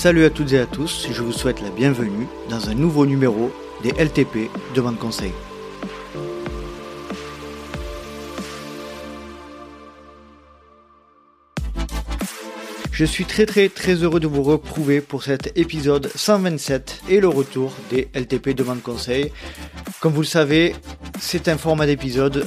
Salut à toutes et à tous, je vous souhaite la bienvenue dans un nouveau numéro des LTP Demande Conseil. Je suis très très très heureux de vous retrouver pour cet épisode 127 et le retour des LTP Demande Conseil. Comme vous le savez, c'est un format d'épisode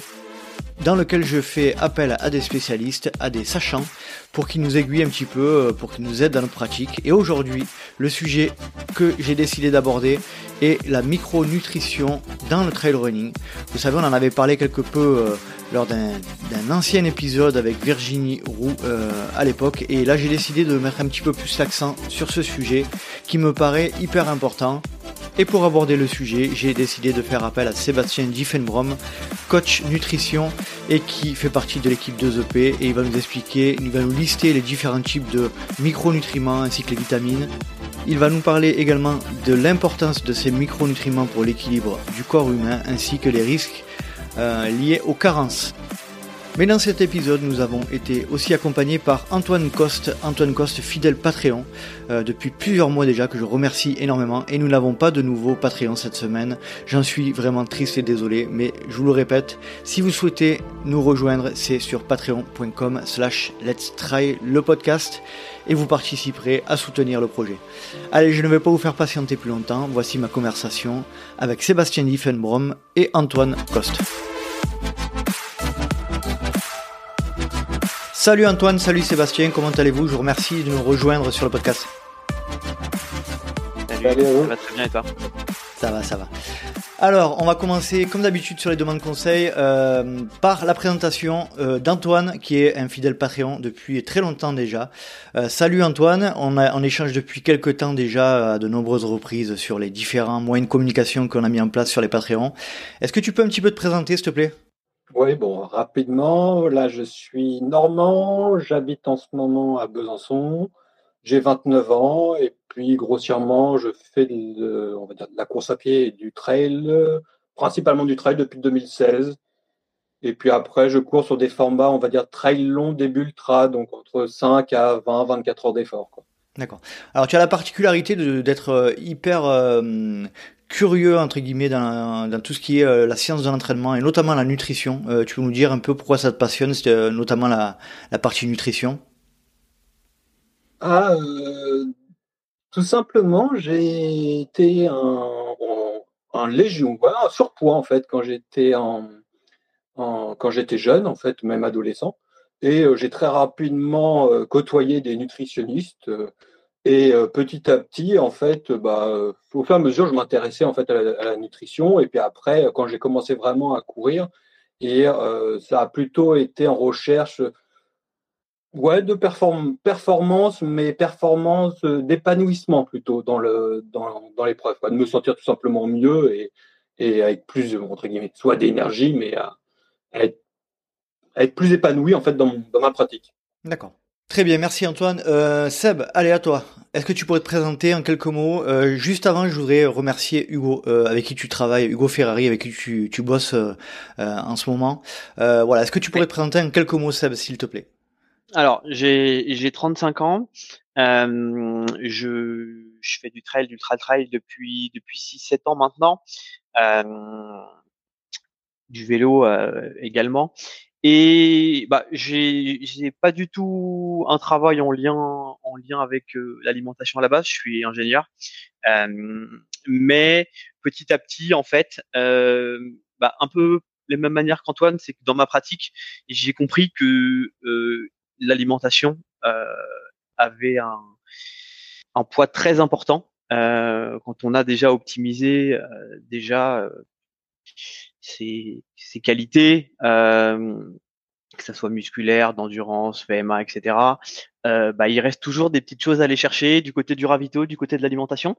dans lequel je fais appel à des spécialistes, à des sachants, pour qu'ils nous aiguillent un petit peu, euh, pour qu'ils nous aident dans notre pratique. Et aujourd'hui, le sujet que j'ai décidé d'aborder est la micronutrition dans le trail running. Vous savez, on en avait parlé quelque peu euh, lors d'un ancien épisode avec Virginie Roux euh, à l'époque. Et là, j'ai décidé de mettre un petit peu plus l'accent sur ce sujet qui me paraît hyper important et pour aborder le sujet, j'ai décidé de faire appel à Sébastien Diffenbrom, coach nutrition et qui fait partie de l'équipe de EP et il va nous expliquer, il va nous lister les différents types de micronutriments ainsi que les vitamines. Il va nous parler également de l'importance de ces micronutriments pour l'équilibre du corps humain ainsi que les risques euh, liés aux carences. Mais dans cet épisode, nous avons été aussi accompagnés par Antoine Coste, Antoine Coste, fidèle Patreon, euh, depuis plusieurs mois déjà, que je remercie énormément. Et nous n'avons pas de nouveau Patreon cette semaine. J'en suis vraiment triste et désolé, mais je vous le répète, si vous souhaitez nous rejoindre, c'est sur patreon.com slash let's try le podcast et vous participerez à soutenir le projet. Allez, je ne vais pas vous faire patienter plus longtemps. Voici ma conversation avec Sébastien Diffenbrom et Antoine Coste. Salut Antoine, salut Sébastien, comment allez-vous? Je vous remercie de nous rejoindre sur le podcast. Salut, ça va très bien et toi? Ça va, ça va. Alors, on va commencer comme d'habitude sur les demandes conseils euh, par la présentation euh, d'Antoine, qui est un fidèle Patreon depuis très longtemps déjà. Euh, salut Antoine, on, a, on échange depuis quelques temps déjà à de nombreuses reprises sur les différents moyens de communication qu'on a mis en place sur les Patreons. Est-ce que tu peux un petit peu te présenter, s'il te plaît? Oui, bon, rapidement, là je suis normand, j'habite en ce moment à Besançon, j'ai 29 ans et puis grossièrement je fais de, on va dire, la course à pied et du trail, principalement du trail depuis 2016. Et puis après, je cours sur des formats, on va dire, trail long, début ultra, donc entre 5 à 20, 24 heures d'effort. D'accord. Alors tu as la particularité d'être euh, hyper euh, curieux entre guillemets dans, tout ce qui est euh, la science de l'entraînement et notamment la nutrition. Euh, tu peux nous dire un peu pourquoi ça te passionne, euh, notamment la, partie nutrition? Ah, tout simplement, j'ai été un, un léger, un surpoids en fait quand j'étais en, quand j'étais jeune en fait, même adolescent, et j'ai très rapidement côtoyé des nutritionnistes. Et euh, petit à petit, en fait, bah, au fur et à mesure, je m'intéressais en fait à la, nutrition. Et puis après, quand j'ai commencé vraiment à courir, et euh, ça a plutôt été en recherche, ouais, de performance, mais performance d'épanouissement plutôt dans le dans, dans l'épreuve, de me sentir tout simplement mieux et, et avec plus entre guillemets, soit d'énergie, mais à, être, être, plus épanoui en fait dans, dans ma pratique. D'accord. Très bien, merci Antoine. Euh, Seb, allez à toi. Est-ce que tu pourrais te présenter en quelques mots euh, Juste avant, je voudrais remercier Hugo, euh, avec qui tu travailles, Hugo Ferrari, avec qui tu, bosses en ce moment. voilà, est-ce que tu pourrais te présenter en quelques mots, Seb, s'il te plaît? Alors, j'ai j'ai 35 ans. je fais du trail, du trail trail depuis depuis 6-7 ans maintenant. du vélo également. Et bah, j'ai pas du tout un travail en lien en lien avec euh, l'alimentation à la base. Je suis ingénieur, euh, mais petit à petit, en fait, euh, bah, un peu les mêmes manières qu'Antoine, c'est que dans ma pratique, j'ai compris que euh, l'alimentation euh, avait un, un poids très important quand on a déjà optimisé déjà ses, qualités, que ça soit musculaire, d'endurance, VMA, etc. Bah, il reste toujours des petites choses à aller chercher du côté du ravito, du côté de l'alimentation.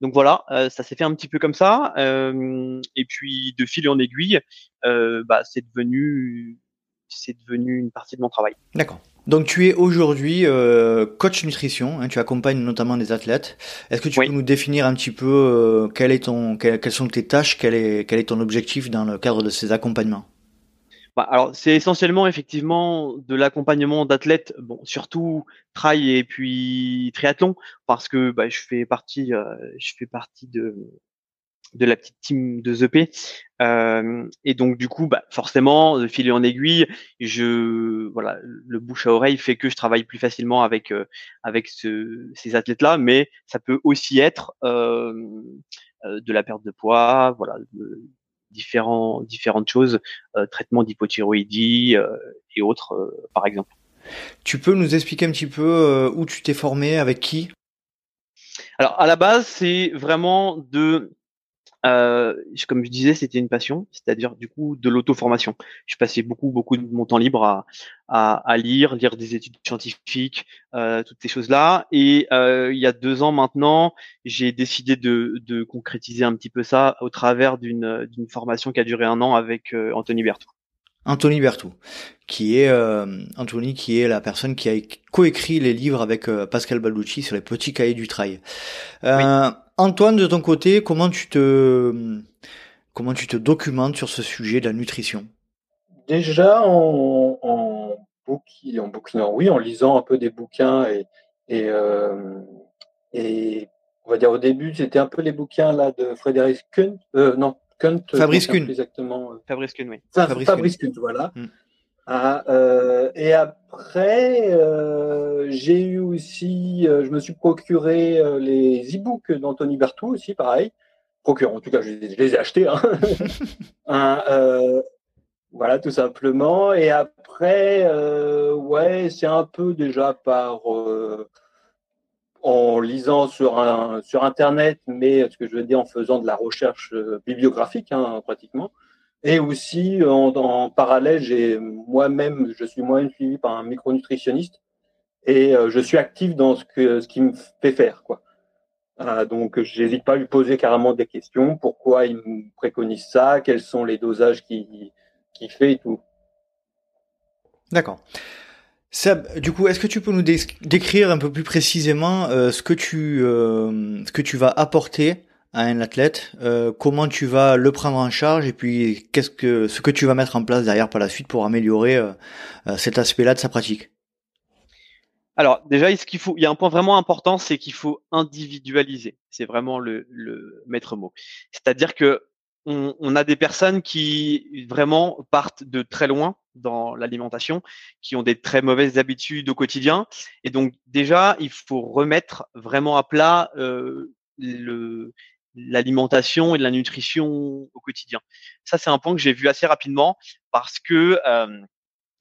Donc voilà, ça s'est fait un petit peu comme ça. Et puis de fil en aiguille, bah, c'est devenu c'est devenu une partie de mon travail. D'accord. Donc tu es aujourd'hui euh, coach nutrition, hein, tu accompagnes notamment des athlètes. Est-ce que tu peux nous définir un petit peu euh, quel est ton, quelles sont tes tâches, quel est, quel est ton objectif dans le cadre de ces accompagnements? Bah, alors c'est essentiellement effectivement de l'accompagnement d'athlètes, bon surtout trail et puis triathlon parce que bah, je fais partie, euh, je fais partie de de la petite team de ZP euh, et donc du coup bah, forcément de fil en aiguille, je voilà le bouche à oreille fait que je travaille plus facilement avec euh, avec ce, ces athlètes là, mais ça peut aussi être euh, de la perte de poids, voilà. De, différents, différentes choses, euh, traitement d'hypothyroïdie euh, et autres, euh, par exemple. Tu peux nous expliquer un petit peu où tu t'es formé, avec qui? Alors, à la base, c'est vraiment de euh, comme je disais, c'était une passion, c'est-à-dire du coup de l'auto-formation. Je passais beaucoup, beaucoup de mon temps libre à, à, à lire, lire des études scientifiques, euh, toutes ces choses-là. Et euh, il y a deux ans maintenant, j'ai décidé de, de, concrétiser un petit peu ça au travers d'une formation qui a duré un an avec euh, Anthony Bertou. Anthony Bertou, qui est euh, Anthony, qui est la personne qui a coécrit les livres avec Pascal Balducci sur les petits cahiers du trail. Euh, Antoine, de ton côté, comment tu te comment tu te documentes sur ce sujet de la nutrition? Déjà en, en, bouquinant, oui, en lisant un peu des bouquins et, et, euh, et on va dire au début, c'était un peu les bouquins là de Frédéric Kuhn, euh, non, Kuhn, Fabrice Kuhn. Exactement. Fabrice Kuhn, oui. Fabrice, Kuhn. voilà. Hmm. Ah, euh, et après, euh, j'ai eu aussi, euh, je me suis procuré les e-books d'Anthony Bertou aussi, pareil. Procuré, en tout cas, je, les ai achetés. Hein. voilà, tout simplement. Et après, ouais, c'est un peu déjà par en lisant sur un, sur Internet, mais ce que je veux dire en faisant de la recherche bibliographique, hein, pratiquement. Et aussi, en, parallèle, j'ai moi-même, je suis moi-même suivi par un micronutritionniste et euh, je suis actif dans ce que ce qui me fait faire, quoi. Euh, donc, j'hésite pas à lui poser carrément des questions. Pourquoi il me préconise ça? Quels sont les dosages qu'il qui fait et tout. D'accord. Seb, du coup, est-ce que tu peux nous décrire un peu plus précisément euh, ce que tu euh, ce que tu vas apporter à un athlète, euh, comment tu vas le prendre en charge et puis qu'est-ce que ce que tu vas mettre en place derrière par la suite pour améliorer euh, euh, cet aspect-là de sa pratique? Alors déjà, ce qu'il faut, il y a un point vraiment important, c'est qu'il faut individualiser. C'est vraiment le, le maître mot. C'est-à-dire que on, on, a des personnes qui vraiment partent de très loin dans l'alimentation, qui ont des très mauvaises habitudes au quotidien, et donc déjà, il faut remettre vraiment à plat euh, le, l'alimentation et de la nutrition au quotidien. Ça, c'est un point que j'ai vu assez rapidement parce que euh,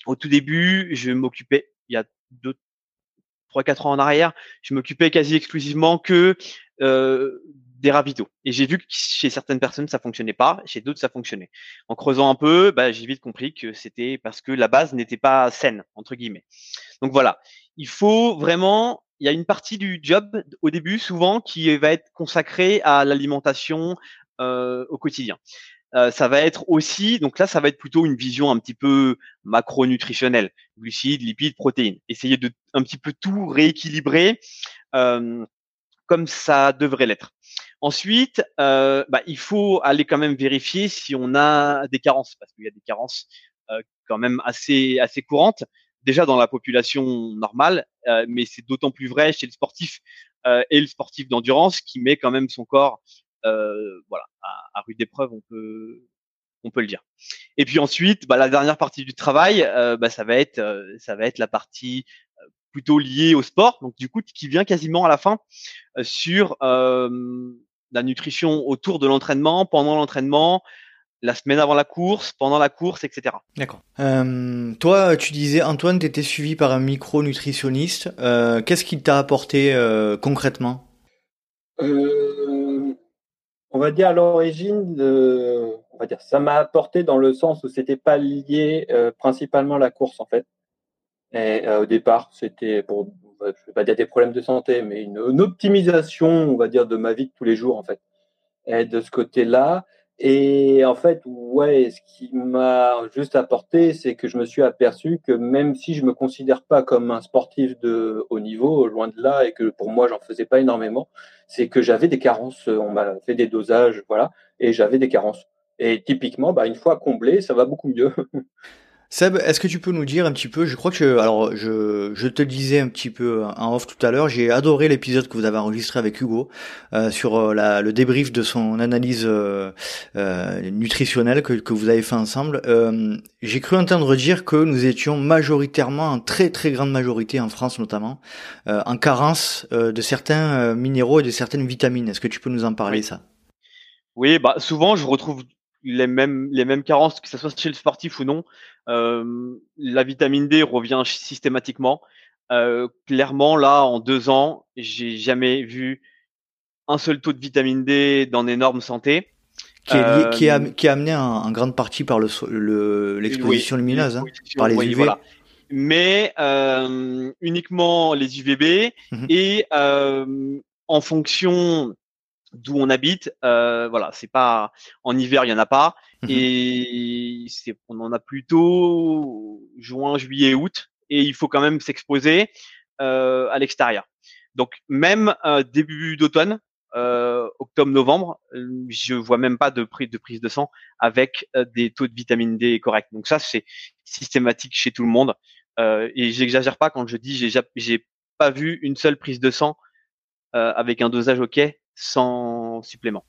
au tout début, je m'occupais, il y a deux, trois, quatre ans en arrière, je m'occupais quasi exclusivement que euh, des ravitaux. Et j'ai vu que chez certaines personnes, ça fonctionnait pas, chez d'autres, ça fonctionnait. En creusant un peu, bah, j'ai vite compris que c'était parce que la base n'était pas saine, entre guillemets. Donc voilà, il faut vraiment il y a une partie du job au début souvent qui va être consacrée à l'alimentation euh, au quotidien. Euh, ça va être aussi, donc là, ça va être plutôt une vision un petit peu macronutritionnelle, glucides, lipides, protéines. Essayer de un petit peu tout rééquilibrer euh, comme ça devrait l'être. Ensuite, euh, bah, il faut aller quand même vérifier si on a des carences, parce qu'il y a des carences euh, quand même assez assez courantes déjà dans la population normale, euh, mais c'est d'autant plus vrai chez le sportif euh, et le sportif d'endurance qui met quand même son corps euh, voilà, à, à, rude épreuve, on peut, on peut le dire. Et puis ensuite, bah, la dernière partie du travail, bah, ça va être, ça va être la partie plutôt liée au sport, donc du coup qui vient quasiment à la fin sur la nutrition autour de l'entraînement, pendant l'entraînement, la semaine avant la course, pendant la course, etc. D'accord. Euh, toi, tu disais, Antoine, tu étais suivi par un micronutritionniste. Euh, Qu'est-ce qu'il t'a apporté euh, concrètement? Euh, On va dire à l'origine, on va dire, ça m'a apporté dans le sens où c'était pas lié euh, principalement à la course en fait. Et euh, au départ, c'était pour, je vais pas dire des problèmes de santé, mais une, une, optimisation, on va dire, de ma vie de tous les jours en fait. Et de ce côté-là, et en fait, ouais, ce qui m'a juste apporté, c'est que je me suis aperçu que même si je me considère pas comme un sportif de haut niveau, loin de là, et que pour moi, j'en faisais pas énormément, c'est que j'avais des carences. On m'a fait des dosages, voilà, et j'avais des carences. Et typiquement, bah, une fois comblé, ça va beaucoup mieux. Seb, est-ce que tu peux nous dire un petit peu, je crois que, alors je, je te le disais un petit peu en off tout à l'heure, j'ai adoré l'épisode que vous avez enregistré avec Hugo euh, sur euh, la, le débrief de son analyse euh, euh nutritionnelle que, que vous avez fait ensemble. Euh, j'ai cru entendre dire que nous étions majoritairement, en très très grande majorité en France notamment, en carence de certains minéraux et de certaines vitamines. Est-ce que tu peux nous en parler ça? Oui, bah souvent je retrouve les mêmes les mêmes carences que ce soit chez le sportif ou non la vitamine D revient systématiquement. clairement, là, en deux ans, j'ai jamais vu un seul taux de vitamine D dans des normes santé. Qui est, qui, est, qui est amené en, grande partie par le l'exposition lumineuse, hein, par les UV. Mais uniquement les UVB mmh et en fonction d'où on habite, voilà, c'est pas en hiver, il y en a pas. Mmh et c'est, on en a plutôt juin, juillet, août, et il faut quand même s'exposer euh, à l'extérieur. Donc même euh, début d'automne, euh, octobre, novembre, je vois même pas de prise de prise de sang avec des taux de vitamine D corrects. Donc ça c'est systématique chez tout le monde. et j'exagère pas quand je dis j'ai j'ai pas vu une seule prise de sang avec un dosage ok sans supplément.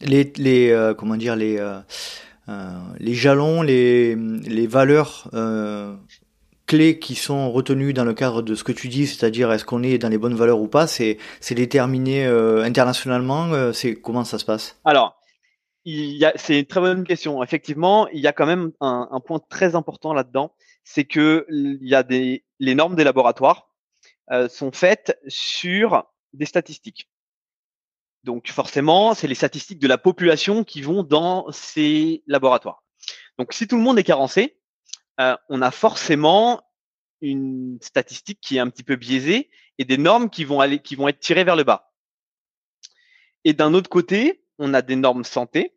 Les, les comment dire les euh, les jalons, les, les valeurs euh, clés qui sont retenues dans le cadre de ce que tu dis, c'est-à-dire est-ce qu'on est dans les bonnes valeurs ou pas, c'est c'est déterminé euh, internationalement. c'est comment ça se passe? Alors, c'est une très bonne question. Effectivement, il y a quand même un, un point très important là-dedans, c'est que il y a des les normes des laboratoires euh, sont faites sur des statistiques. Donc forcément, c'est les statistiques de la population qui vont dans ces laboratoires. Donc si tout le monde est carencé, euh, on a forcément une statistique qui est un petit peu biaisée et des normes qui vont aller, qui vont être tirées vers le bas. Et d'un autre côté, on a des normes santé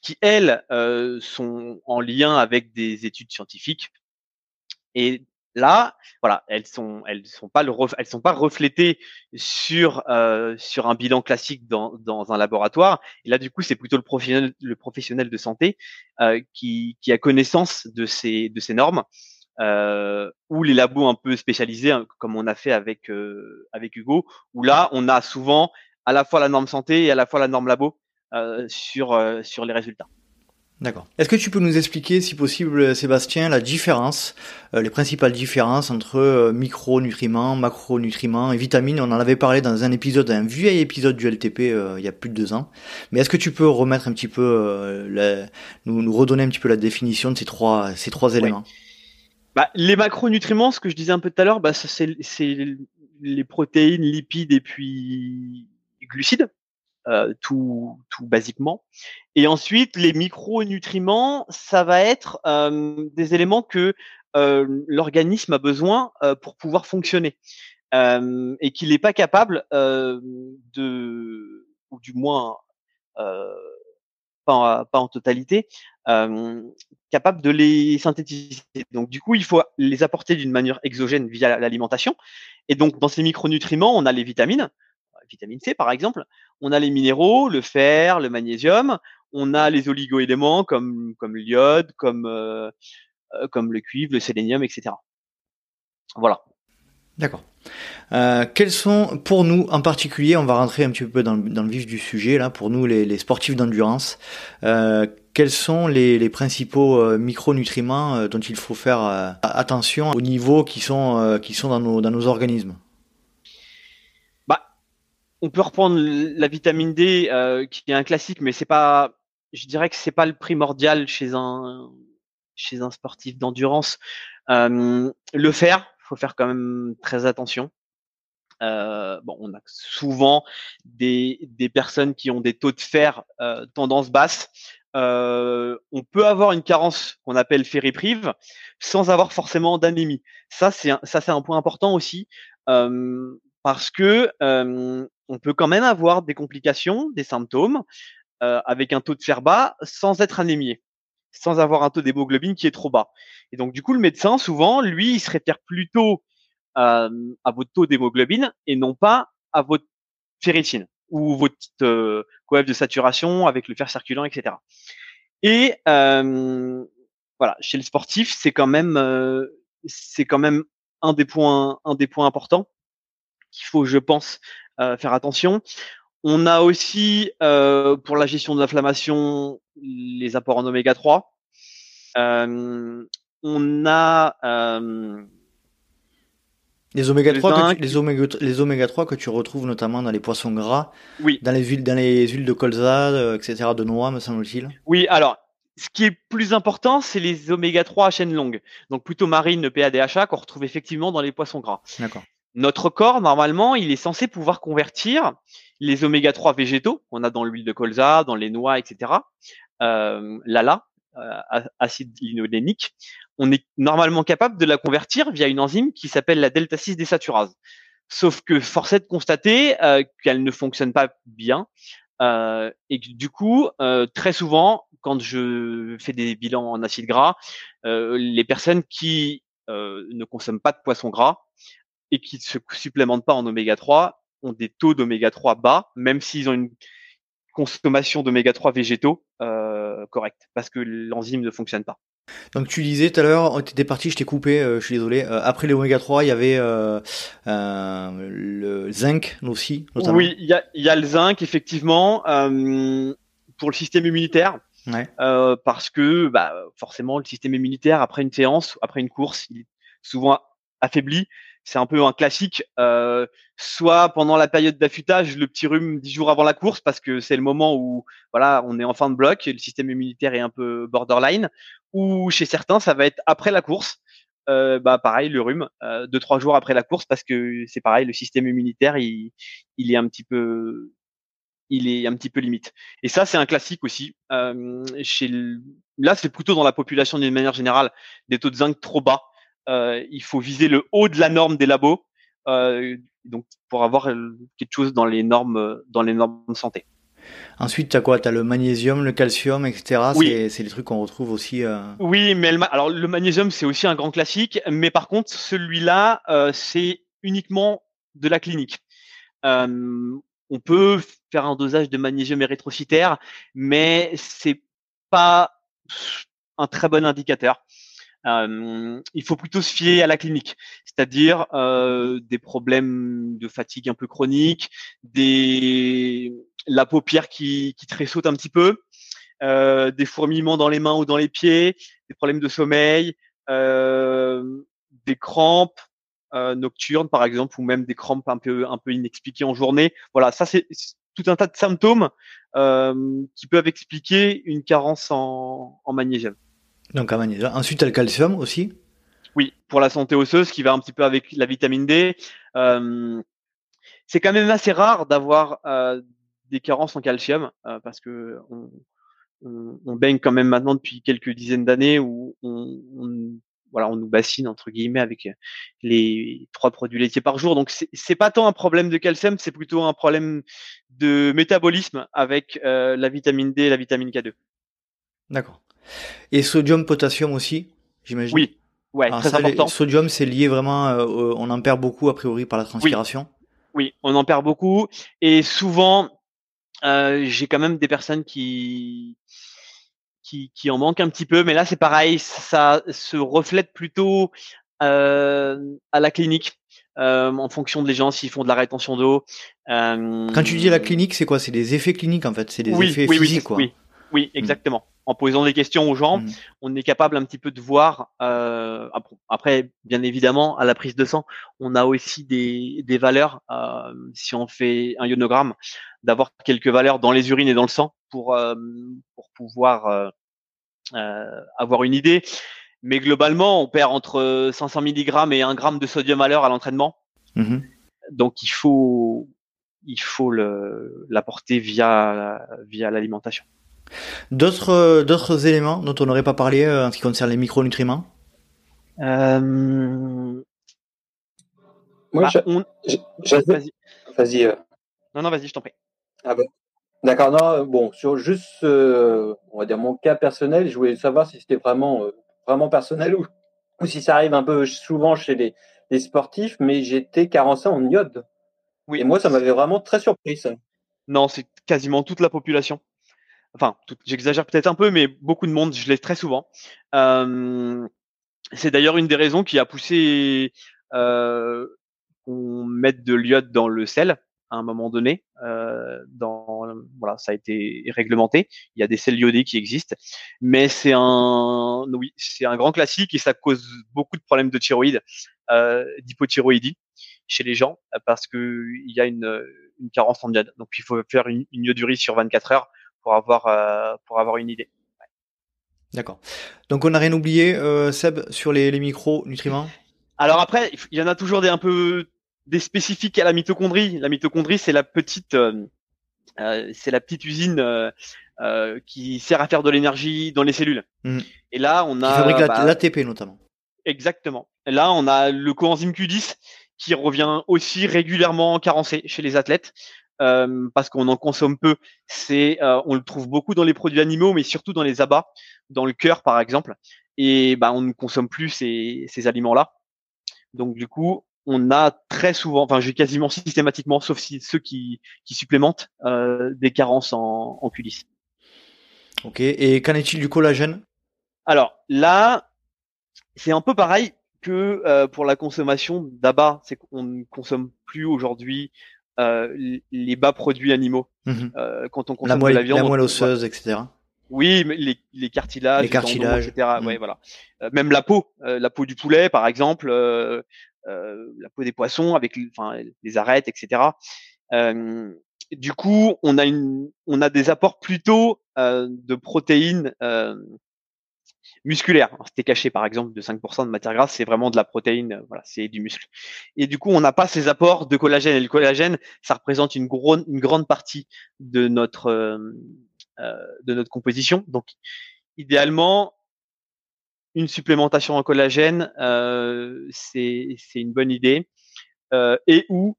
qui elles euh, sont en lien avec des études scientifiques et Là, voilà, elles sont, elles sont pas le, elles sont pas reflétées sur euh, sur un bilan classique dans, dans un laboratoire. Et là, du coup, c'est plutôt le professionnel, le professionnel de santé euh, qui, qui a connaissance de ces de ces normes. Euh, ou les labos un peu spécialisés, hein, comme on a fait avec avec Hugo, où là, on a souvent à la fois la norme santé et à la fois la norme labo sur sur les résultats. D'accord. Est-ce que tu peux nous expliquer, si possible, Sébastien, la différence, euh, les principales différences entre euh, micronutriments, macronutriments et vitamines? On en avait parlé dans un épisode, un vieil épisode du LTP euh, il y a plus de deux ans. Mais est-ce que tu peux remettre un petit peu, nous, nous, redonner un petit peu la définition de ces trois, ces trois éléments? Bah, Les macronutriments, ce que je disais un peu tout à l'heure, bah, c'est les protéines, lipides et puis glucides. Euh, tout, tout basiquement. Et ensuite, les micronutriments, ça va être euh, des éléments que euh, l'organisme a besoin pour pouvoir fonctionner et qu'il n'est pas capable de, ou du moins pas, pas, en totalité, capable de les synthétiser. Donc du coup, il faut les apporter d'une manière exogène via l'alimentation. Et donc dans ces micronutriments, on a les vitamines, vitamine C par exemple, on a les minéraux, le fer, le magnésium, on a les oligoéléments comme comme l'iode, comme euh, euh, le cuivre, le sélénium, etc. Voilà. D'accord. Euh, quels sont, pour nous en particulier, on va rentrer un petit peu dans, le vif du sujet là, pour nous les, sportifs d'endurance, quels sont les, principaux micronutriments dont il faut faire attention au niveau qui sont qui dans nos organismes? On peut reprendre la vitamine D, euh, qui est un classique, mais c'est pas, je dirais que c'est pas le primordial chez un chez un sportif d'endurance. Euh, le fer, faut faire quand même très attention. Euh, bon, on a souvent des, des personnes qui ont des taux de fer euh, tendance basse. On peut avoir une carence qu'on appelle fériprive sans avoir forcément d'anémie. Ça, c'est ça, c'est un point important aussi parce que on peut quand même avoir des complications, des symptômes euh, avec un taux de fer bas sans être anémié, sans avoir un taux d'hémoglobine qui est trop bas. Et donc du coup, le médecin souvent, lui, il se réfère plutôt euh, à votre taux d'hémoglobine et non pas à votre ferritine ou votre euh, de saturation avec le fer circulant, etc. Et voilà, chez le sportif, c'est quand même c'est quand même un des points un des points importants qu'il faut, je pense, faire attention. On a aussi pour la gestion de l'inflammation les apports en oméga 3. on a les oméga 3 les oméga les oméga 3 que tu retrouves notamment dans les poissons gras, oui. dans les huiles dans les huiles de colza, etc. de noix me semble-t-il. Oui, alors ce qui est plus important, c'est les oméga 3 à chaîne longue. Donc plutôt marine, PADHA, qu'on retrouve effectivement dans les poissons gras. D'accord. Notre corps, normalement, il est censé pouvoir convertir les oméga 3 végétaux, qu'on a dans l'huile de colza, dans les noix, etc., euh, l'ALA, euh, acide linolénique, on est normalement capable de la convertir via une enzyme qui s'appelle la delta 6 désaturase. Sauf que force est de constater euh, qu'elle ne fonctionne pas bien et du coup, très souvent, quand je fais des bilans en acide gras, les personnes qui ne consomment pas de poisson gras et qui ne se supplémentent pas en oméga 3 ont des taux d'oméga 3 bas, même s'ils ont une consommation d'oméga 3 végétaux euh, correcte, parce que l'enzyme ne fonctionne pas. Donc tu disais tout à l'heure, tu étais parti, je t'ai coupé, je suis désolé. après les oméga 3, il y avait le zinc aussi. Notamment. Oui, il y a, y a, le zinc effectivement pour le système immunitaire. Euh, parce que bah, forcément le système immunitaire après une séance, après une course, il est souvent affaibli. C'est un peu un classique. Euh, soit pendant la période d'affûtage, le petit rhume dix jours avant la course, parce que c'est le moment où voilà, on est en fin de bloc, le système immunitaire est un peu borderline. Ou chez certains, ça va être après la course. Euh, bah pareil le rhume euh, deux trois jours après la course parce que c'est pareil le système immunitaire il, est un petit peu il est un petit peu limite. Et ça, c'est un classique aussi. Euh, chez Là, c'est plutôt dans la population d'une manière générale, des taux de zinc trop bas. Euh, il faut viser le haut de la norme des labos, euh, donc pour avoir quelque chose dans les normes, dans les normes de santé. Ensuite, tu as quoi? Tu as le magnésium, le calcium, etc. Oui. C'est les trucs qu'on retrouve aussi. Oui, mais le, alors le magnésium, c'est aussi un grand classique. Mais par contre, celui-là, c'est uniquement de la clinique. Euh, on peut faire un dosage de magnésium érythrocytaire, mais c'est pas un très bon indicateur. Euh, il faut plutôt se fier à la clinique, c'est-à-dire euh, des problèmes de fatigue un peu chronique, des la paupière qui, qui tressaute un petit peu, euh, des fourmillements dans les mains ou dans les pieds, des problèmes de sommeil, des crampes, euh, nocturnes, par exemple, ou même des crampes un peu, un peu inexpliquées en journée. Voilà, ça c'est tout un tas de symptômes euh, qui peuvent expliquer une carence en, en magnésium. Donc magnésium. Ensuite, le calcium aussi. Oui, pour la santé osseuse, qui va un petit peu avec la vitamine D. Euh, c'est quand même assez rare d'avoir euh, des carences en calcium euh, parce que on, on, on, baigne quand même maintenant depuis quelques dizaines d'années où on, on, voilà, on nous bassine entre guillemets avec les trois produits laitiers par jour. Donc c'est pas tant un problème de calcium, c'est plutôt un problème de métabolisme avec la vitamine D et la vitamine K2. D'accord. Et sodium, potassium aussi, j'imagine. Oui. Ouais, très important. sodium, c'est lié vraiment, euh, on en perd beaucoup a priori par la transpiration. Oui, on en perd beaucoup et souvent, j'ai quand même des personnes qui qui, en manque un petit peu, mais là c'est pareil, ça se reflète plutôt euh, à la clinique. Euh, en fonction des gens s'ils font de la rétention d'eau. Euh, Quand tu dis la clinique, c'est quoi? C'est des effets cliniques en fait, c'est des effets physiques quoi. Oui, oui, exactement. En posant des questions aux gens, mmh. on est capable un petit peu de voir. Euh, après, bien évidemment, à la prise de sang, on a aussi des, des valeurs. Euh, si on fait un ionogramme, d'avoir quelques valeurs dans les urines et dans le sang pour euh, pour pouvoir euh, avoir une idée. Mais globalement, on perd entre 500 mg et 1 g de sodium à l'heure à l'entraînement. Mmh Donc il faut il faut l'apporter via via l'alimentation. D'autres d'autres éléments dont on n'aurait pas parlé euh, en ce qui concerne les micronutriments? Euh... Moi, bah, vas-y. Vas-y. Euh. Non, non, vas-y, je t'en prie. Ah bon. D'accord, non, bon, sur juste, euh, on va dire mon cas personnel, je voulais savoir si c'était vraiment, euh, vraiment personnel ou, ou, si ça arrive un peu souvent chez les, les sportifs, mais j'étais carencé en iode. Oui. Et moi, ça m'avait vraiment très surpris, ça. Non, c'est quasiment toute la population. Enfin, j'exagère peut-être un peu, mais beaucoup de monde, je l'ai très souvent. c'est d'ailleurs une des raisons qui a poussé qu'on mette de l'iode dans le sel à un moment donné. Euh, ça a été réglementé. Il y a des sels iodés qui existent, mais c'est un, grand classique et ça cause beaucoup de problèmes de thyroïde, euh, d'hypothyroïdie chez les gens parce que il y a une, une carence en iode. Donc il faut faire une, une iodurie sur 24 heures pour avoir euh, pour avoir une idée. D'accord. Donc on n'a rien oublié, euh, Seb, sur les, les micronutriments. Alors après, il y en a toujours des un peu des spécifiques à la mitochondrie. La mitochondrie, c'est la petite, euh, c'est la petite usine euh, qui sert à faire de l'énergie dans les cellules. Mmh. Et là, on a qui fabrique bah, l'ATP notamment. Exactement. Et là, on a le coenzyme Q10 qui revient aussi régulièrement carencé chez les athlètes. Euh, parce qu'on en consomme peu. C'est, euh, on le trouve beaucoup dans les produits animaux, mais surtout dans les abats, dans le cœur par exemple. Et bah, on ne consomme plus ces, ces aliments-là. Donc du coup, on a très souvent, enfin j'ai quasiment systématiquement, sauf si ceux qui, qui supplémentent, euh, des carences en, en coulisses. Ok, et qu'en est-il du collagène? Alors là, c'est un peu pareil que euh, pour la consommation d'abats, c'est qu'on ne consomme plus aujourd'hui euh, les bas produits animaux. Mhm. Euh, quand on consomme la moelle, de la viande, la moelle osseuse, etc. Oui, mais les, les cartilages, les cartilages, etc. Mhm. Ouais, voilà. Euh, même la peau, euh, la peau du poulet, par exemple, euh, euh, la peau des poissons avec enfin, les arêtes, etc. Euh, du coup, on a une, on a des apports plutôt euh, de protéines euh, musculaires. C'était caché, par exemple, de 5% de matière grasse, c'est vraiment de la protéine, euh, voilà, c'est du muscle. Et du coup, on n'a pas ces apports de collagène. Et le collagène, ça représente une, gros, une grande partie de notre euh, de notre composition. Donc, idéalement, une supplémentation en collagène, euh, c'est une bonne idée. Euh, et ou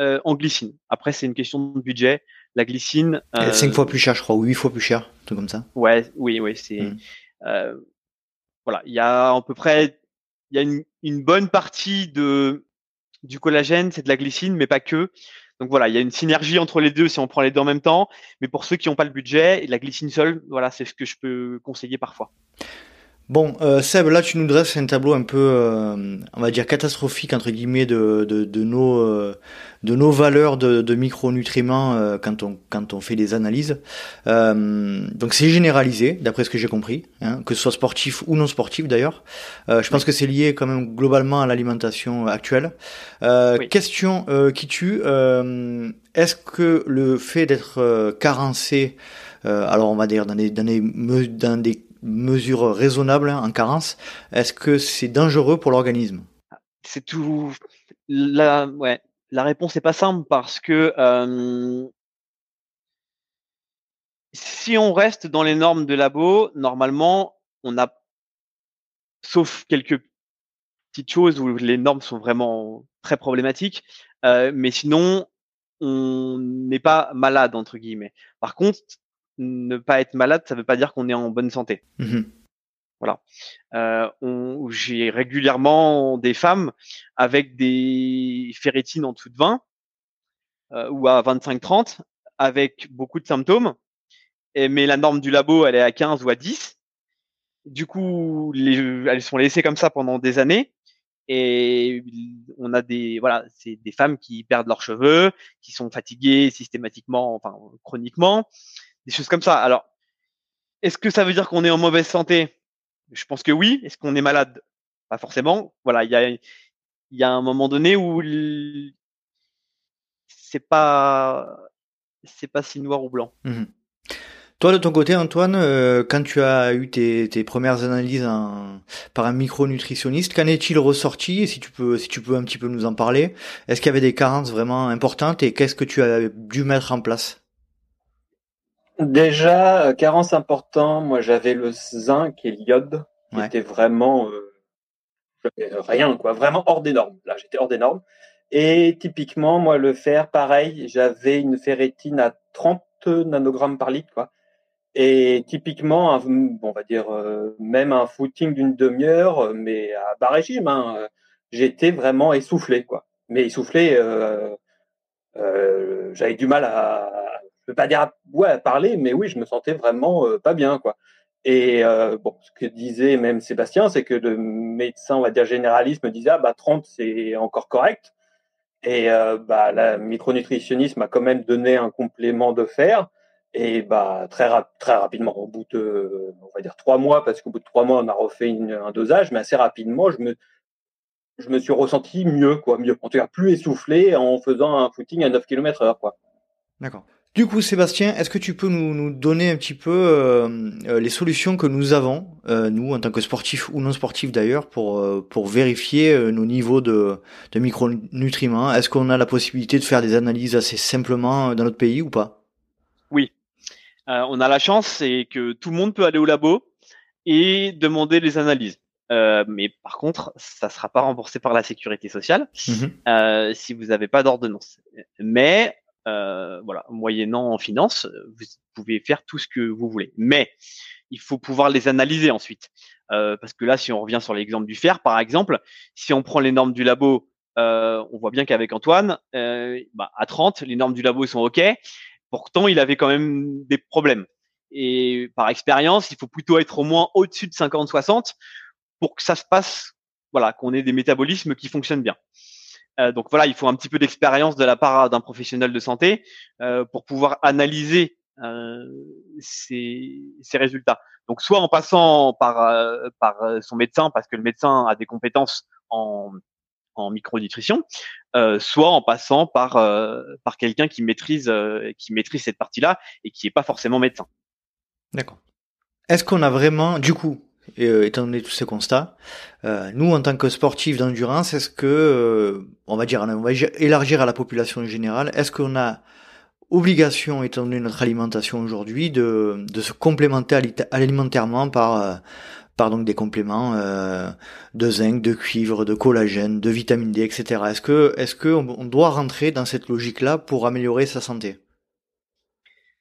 euh, en glycine. Après, c'est une question de budget. La glycine. Euh, 5 fois plus cher, je crois, ou 8 fois plus cher, tout comme ça. Ouais, oui, oui, c'est. Mm. Euh, voilà, il y a à peu près, il y a une, une bonne partie de du collagène, c'est de la glycine, mais pas que. Donc voilà, il y a une synergie entre les deux si on prend les deux en même temps. Mais pour ceux qui n'ont pas le budget, la glycine seule, voilà, c'est ce que je peux conseiller parfois. Bon, euh, Seb, là tu nous dresses un tableau un peu, euh, on va dire catastrophique entre guillemets de, de, de nos euh, de nos valeurs de, de micronutriments euh, quand on quand on fait des analyses. Euh, donc c'est généralisé, d'après ce que j'ai compris, hein, que ce soit sportif ou non sportif d'ailleurs. Euh, je pense que c'est lié quand même globalement à l'alimentation actuelle. Oui. Question qui tue. Est-ce que le fait d'être carencé, alors on va dire dans des dans des dans des mesure raisonnable hein, en carence, est-ce que c'est dangereux pour l'organisme? C'est tout. La, réponse n'est pas simple parce que euh, si on reste dans les normes de labo, normalement, on a, sauf quelques petites choses où les normes sont vraiment très problématiques, euh, mais sinon, on n'est pas malade entre guillemets. Par contre, ne pas être malade, ça ne veut pas dire qu'on est en bonne santé. Mmh voilà. Euh, J'ai régulièrement des femmes avec des ferritines en dessous de 20 euh, ou à 25-30 avec beaucoup de symptômes. Et, mais la norme du labo, elle est à 15 ou à 10. Du coup, les, elles sont laissées comme ça pendant des années. Et on a des voilà, c'est des femmes qui perdent leurs cheveux, qui sont fatiguées systématiquement, enfin chroniquement, des choses comme ça. Alors, est-ce que ça veut dire qu'on est en mauvaise santé? Je pense que oui. Est-ce qu'on est malade? Pas forcément. Voilà, il y a, un moment donné où c'est pas si noir ou blanc. Mmh. Toi, de ton côté, Antoine, euh, quand tu as eu tes, premières analyses par un micronutritionniste, qu'en est-il ressorti? Si tu peux, si tu peux un petit peu nous en parler, est-ce qu'il y avait des carences vraiment importantes? Et qu'est-ce que tu as dû mettre en place? Déjà, euh, carence important, moi j'avais le zinc et l'iode, qui Ouais. vraiment euh, rien, quoi, vraiment hors des normes. Là, j'étais hors des normes. Et typiquement, moi, le fer, pareil, j'avais une ferritine à 30 nanogrammes par litre, quoi. Et typiquement, un- on va dire euh, même un footing d'une demi-heure, mais à bas régime, hein, j'étais vraiment essoufflé, quoi. Mais essoufflé, euh, j'avais du mal à, je veux pas dire parler, mais oui, je me sentais vraiment pas bien quoi. Et bon, ce que disait même Sébastien, c'est que le médecin, on va dire généraliste, me disait ah bah 30 c'est encore correct. Et bah la micronutritionniste m'a quand même donné un complément de fer. Et bah très très rapidement, au bout de on va dire trois mois, parce qu'au bout de trois mois on a refait un dosage, mais assez rapidement je me je me suis ressenti mieux quoi, mieux. En tout cas plus essoufflé en faisant un footing à 9 km heure quoi. D'accord. Du coup, Sébastien, est-ce que tu peux nous, nous donner un petit peu euh, euh, les solutions que nous avons, euh, nous, en tant que sportifs ou non sportifs d'ailleurs, pour, pour vérifier nos niveaux de, de micronutriments? Est-ce qu'on a la possibilité de faire des analyses assez simplement dans notre pays ou pas? Oui. on a la chance, c'est que tout le monde peut aller au labo et demander les analyses. mais par contre, ça sera pas remboursé par la sécurité sociale mmh si vous n'avez pas d'ordonnance. Mais euh, voilà, moyennant en finance, vous pouvez faire tout ce que vous voulez. Mais il faut pouvoir les analyser ensuite. Euh, parce que là, si on revient sur l'exemple du fer, par exemple, si on prend les normes du labo, euh, on voit bien qu'avec Antoine, bah, à 30, les normes du labo sont OK. Pourtant, il avait quand même des problèmes. Et par expérience, il faut plutôt être au moins au-dessus de 50-60 pour que ça se passe, voilà, qu'on ait des métabolismes qui fonctionnent bien. Euh, donc voilà, il faut un petit peu d'expérience de la part d'un professionnel de santé euh, pour pouvoir analyser euh, ces, résultats. Donc soit en passant par, par son médecin, parce que le médecin a des compétences en, en micronutrition, soit en passant par, par quelqu'un qui maîtrise, qui maîtrise cette partie-là et qui n'est pas forcément médecin. D'accord. Est-ce qu'on a vraiment, du coup, et, euh, étant donné tous ces constats, euh, nous en tant que sportifs d'endurance, est-ce que, euh, on va dire, on va élargir à la population générale, est-ce qu'on a obligation, étant donné notre alimentation aujourd'hui, de, de se complémenter alimentairement par, euh, par donc des compléments euh, de zinc, de cuivre, de collagène, de vitamine D, etc. Est-ce que, est-ce que on doit rentrer dans cette logique-là pour améliorer sa santé?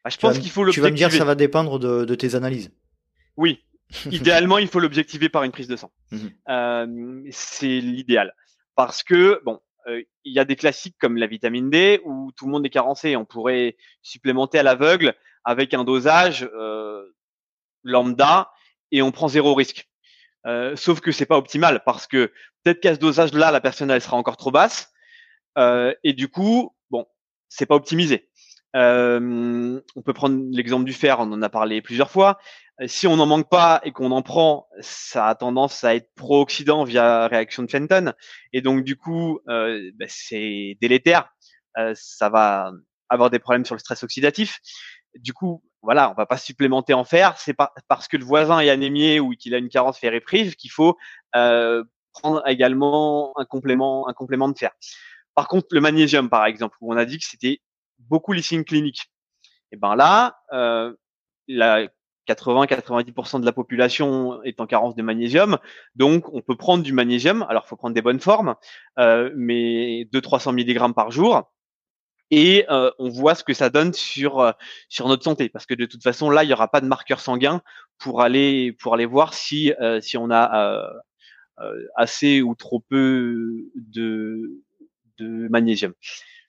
Bah, Je pense qu'il faut Tu vas me dire, ça va dépendre de, de tes analyses. Oui, Idéalement, il faut l'objectiver par une prise de sang. Mhm. Euh, c'est l'idéal. Parce que, bon, euh, il y a des classiques comme la vitamine D où tout le monde est carencé. On pourrait supplémenter à l'aveugle avec un dosage euh, lambda et on prend zéro risque. Euh, sauf que c'est pas optimal parce que peut-être qu'à ce dosage-là, la personne elle sera encore trop basse euh, et du coup, bon, c'est pas optimisé. On peut prendre l'exemple du fer, on en a parlé plusieurs fois. Euh, si on n'en manque pas et qu'on en prend, ça a tendance à être pro-oxydant via réaction de Fenton. Et donc, du coup, euh, bah, c'est délétère. Euh, ça va avoir des problèmes sur le stress oxydatif. Du coup, voilà, on va pas supplémenter en fer. C'est pas parce que le voisin est anémié ou qu'il a une carence ferriprive qu'il faut euh, prendre également un complément, un complément de fer. Par contre, le magnésium, par exemple, où on a dit que c'était beaucoup lysine clinique. Et ben là, euh, la 80-90% de la population est en carence de magnésium, donc on peut prendre du magnésium. Alors, faut prendre des bonnes formes, euh, mais 200-300 mg par jour, et euh, on voit ce que ça donne sur euh, sur notre santé, parce que de toute façon, là, il y aura pas de marqueur sanguin pour aller pour aller voir si euh, si on a assez ou trop peu de de magnésium.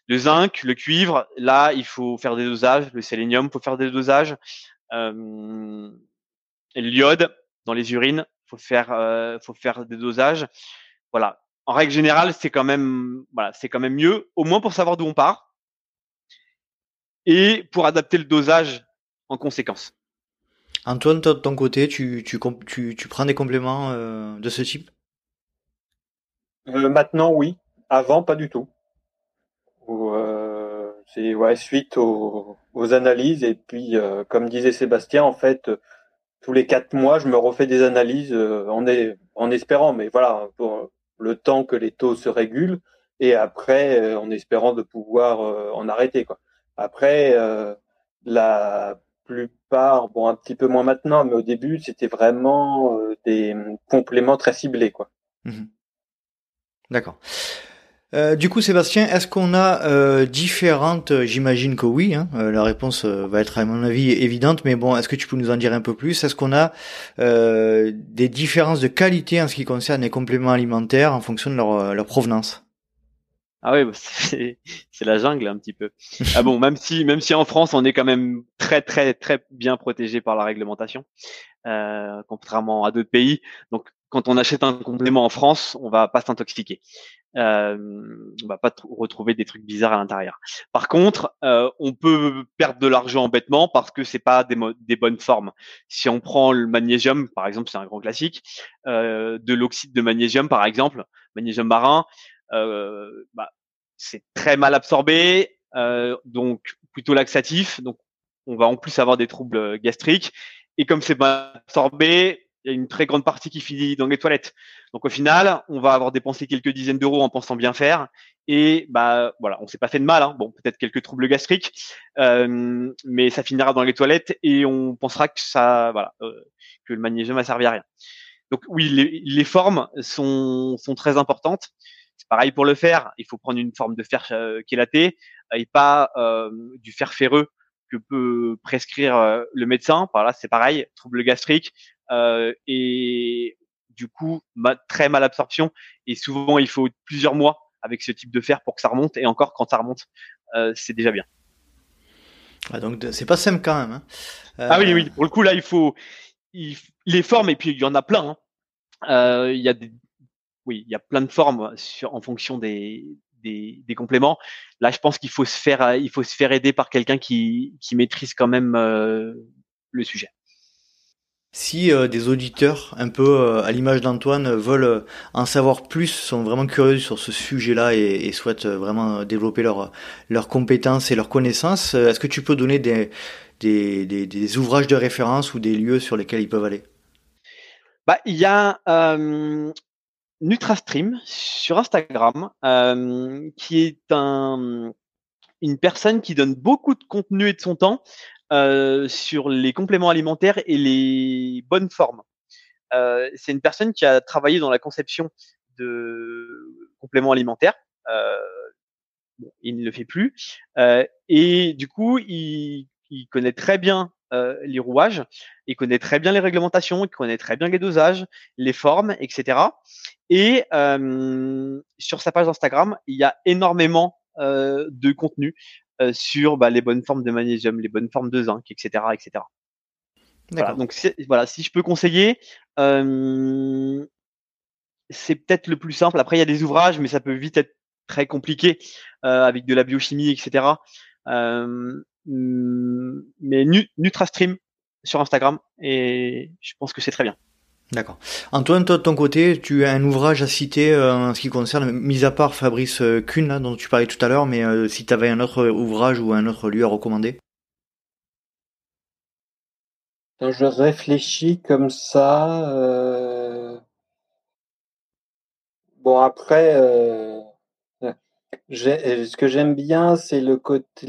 Le zinc, le cuivre, là, il faut faire des dosages. Le sélénium, faut faire des dosages. Euh, l'iode dans les urines, faut faire, euh, faut faire des dosages. Voilà. En règle générale, c'est quand même, voilà, c'est quand même mieux, au moins pour savoir d'où on part et pour adapter le dosage en conséquence. Antoine, de ton côté, tu, tu, tu, tu prends des compléments euh, de ce type? Euh, Maintenant, oui. Avant, pas du tout. Euh, c'est ouais, suite aux, analyses et puis, euh, comme disait Sébastien, en fait, tous les quatre mois, je me refais des analyses euh, en, en espérant, mais voilà, pour le temps que les taux se régulent et après, en espérant de pouvoir en arrêter. Quoi. Après, la plupart, bon, un petit peu moins maintenant, mais au début, c'était vraiment des compléments très ciblés. quoi. Mmh D'accord. Euh, du coup, Sébastien, est-ce qu'on a euh, différentes euh, J'imagine que oui. Hein, la réponse va être à mon avis évidente, mais bon, est-ce que tu peux nous en dire un peu plus? Est-ce qu'on a des différences de qualité en ce qui concerne les compléments alimentaires en fonction de leur, provenance? Ah ouais, bah, c'est la jungle un petit peu. Ah bon, même si même si en France on est quand même très très très bien protégé par la réglementation, euh, contrairement à d'autres pays. Donc quand on achète un complément en France, on va pas s'intoxiquer. Euh, on va pas retrouver des trucs bizarres à l'intérieur. Par contre, euh, on peut perdre de l'argent bêtement parce que c'est pas des, bonnes formes. Si on prend le magnésium, par exemple, c'est un grand classique, euh, de l'oxyde de magnésium, par exemple, magnésium marin, euh, bah, c'est très mal absorbé, donc plutôt laxatif. Donc, on va en plus avoir des troubles gastriques. Et comme c'est mal absorbé, il y a une très grande partie qui finit dans les toilettes. Donc au final, on va avoir dépensé quelques dizaines d'euros en pensant bien faire, et bah voilà, on s'est pas fait de mal. Hein. Bon, peut-être quelques troubles gastriques, euh, mais ça finira dans les toilettes et on pensera que ça, voilà, euh, que le magnésium a servi à rien. Donc oui, les, les formes sont, sont très importantes. C'est pareil pour le fer. Il faut prendre une forme de fer euh, et pas euh, du fer ferreux que peut prescrire euh, le médecin. Voilà, c'est pareil, trouble gastrique et du coup très mal absorption. Et souvent, il faut plusieurs mois avec ce type de fer pour que ça remonte. Et encore, quand ça remonte, euh, c'est déjà bien. Ah, donc c'est pas simple quand même. Hein. Ah oui, oui. Pour le coup, là, il faut les formes et puis il y en a plein. Hein. il y a des oui, il y a plein de formes sur, en fonction des, des, compléments. Là, je pense qu'il faut se faire, il faut se faire aider par quelqu'un qui, qui maîtrise quand même euh, le sujet. Si euh, des auditeurs, un peu euh, à l'image d'Antoine, veulent en savoir plus, sont vraiment curieux sur ce sujet-là et, souhaitent vraiment développer leurs leurs compétences et leurs connaissances, est-ce que tu peux donner des, ouvrages de référence ou des lieux sur lesquels ils peuvent aller? Bah, il y a NutraStream sur Instagram, euh, qui est un, une personne qui donne beaucoup de contenu et de son temps euh, sur les compléments alimentaires et les bonnes formes. Euh, c'est une personne qui a travaillé dans la conception de compléments alimentaires. Bon, il ne le fait plus. et du coup, il, il connaît très bien les rouages, il connaît très bien les réglementations, il connaît très bien les dosages, les formes, etc. Et euh, sur sa page Instagram, il y a énormément euh, de contenu euh, sur bah, les bonnes formes de magnésium, les bonnes formes de zinc, etc., etc. Voilà, donc voilà, si je peux conseiller, euh, c'est peut-être le plus simple. Après, il y a des ouvrages, mais ça peut vite être très compliqué euh, avec de la biochimie, etc. Euh, mais NutraStream sur Instagram, et je pense que c'est très bien. D'accord. Antoine, toi de ton côté, tu as un ouvrage à citer euh, en ce qui concerne, mis à part Fabrice euh, Kuhn, dont tu parlais tout à l'heure, mais euh, si tu avais un autre ouvrage ou un autre lieu à recommander? Je réfléchis comme ça. Bon, après, ce que j'aime bien, c'est le côté.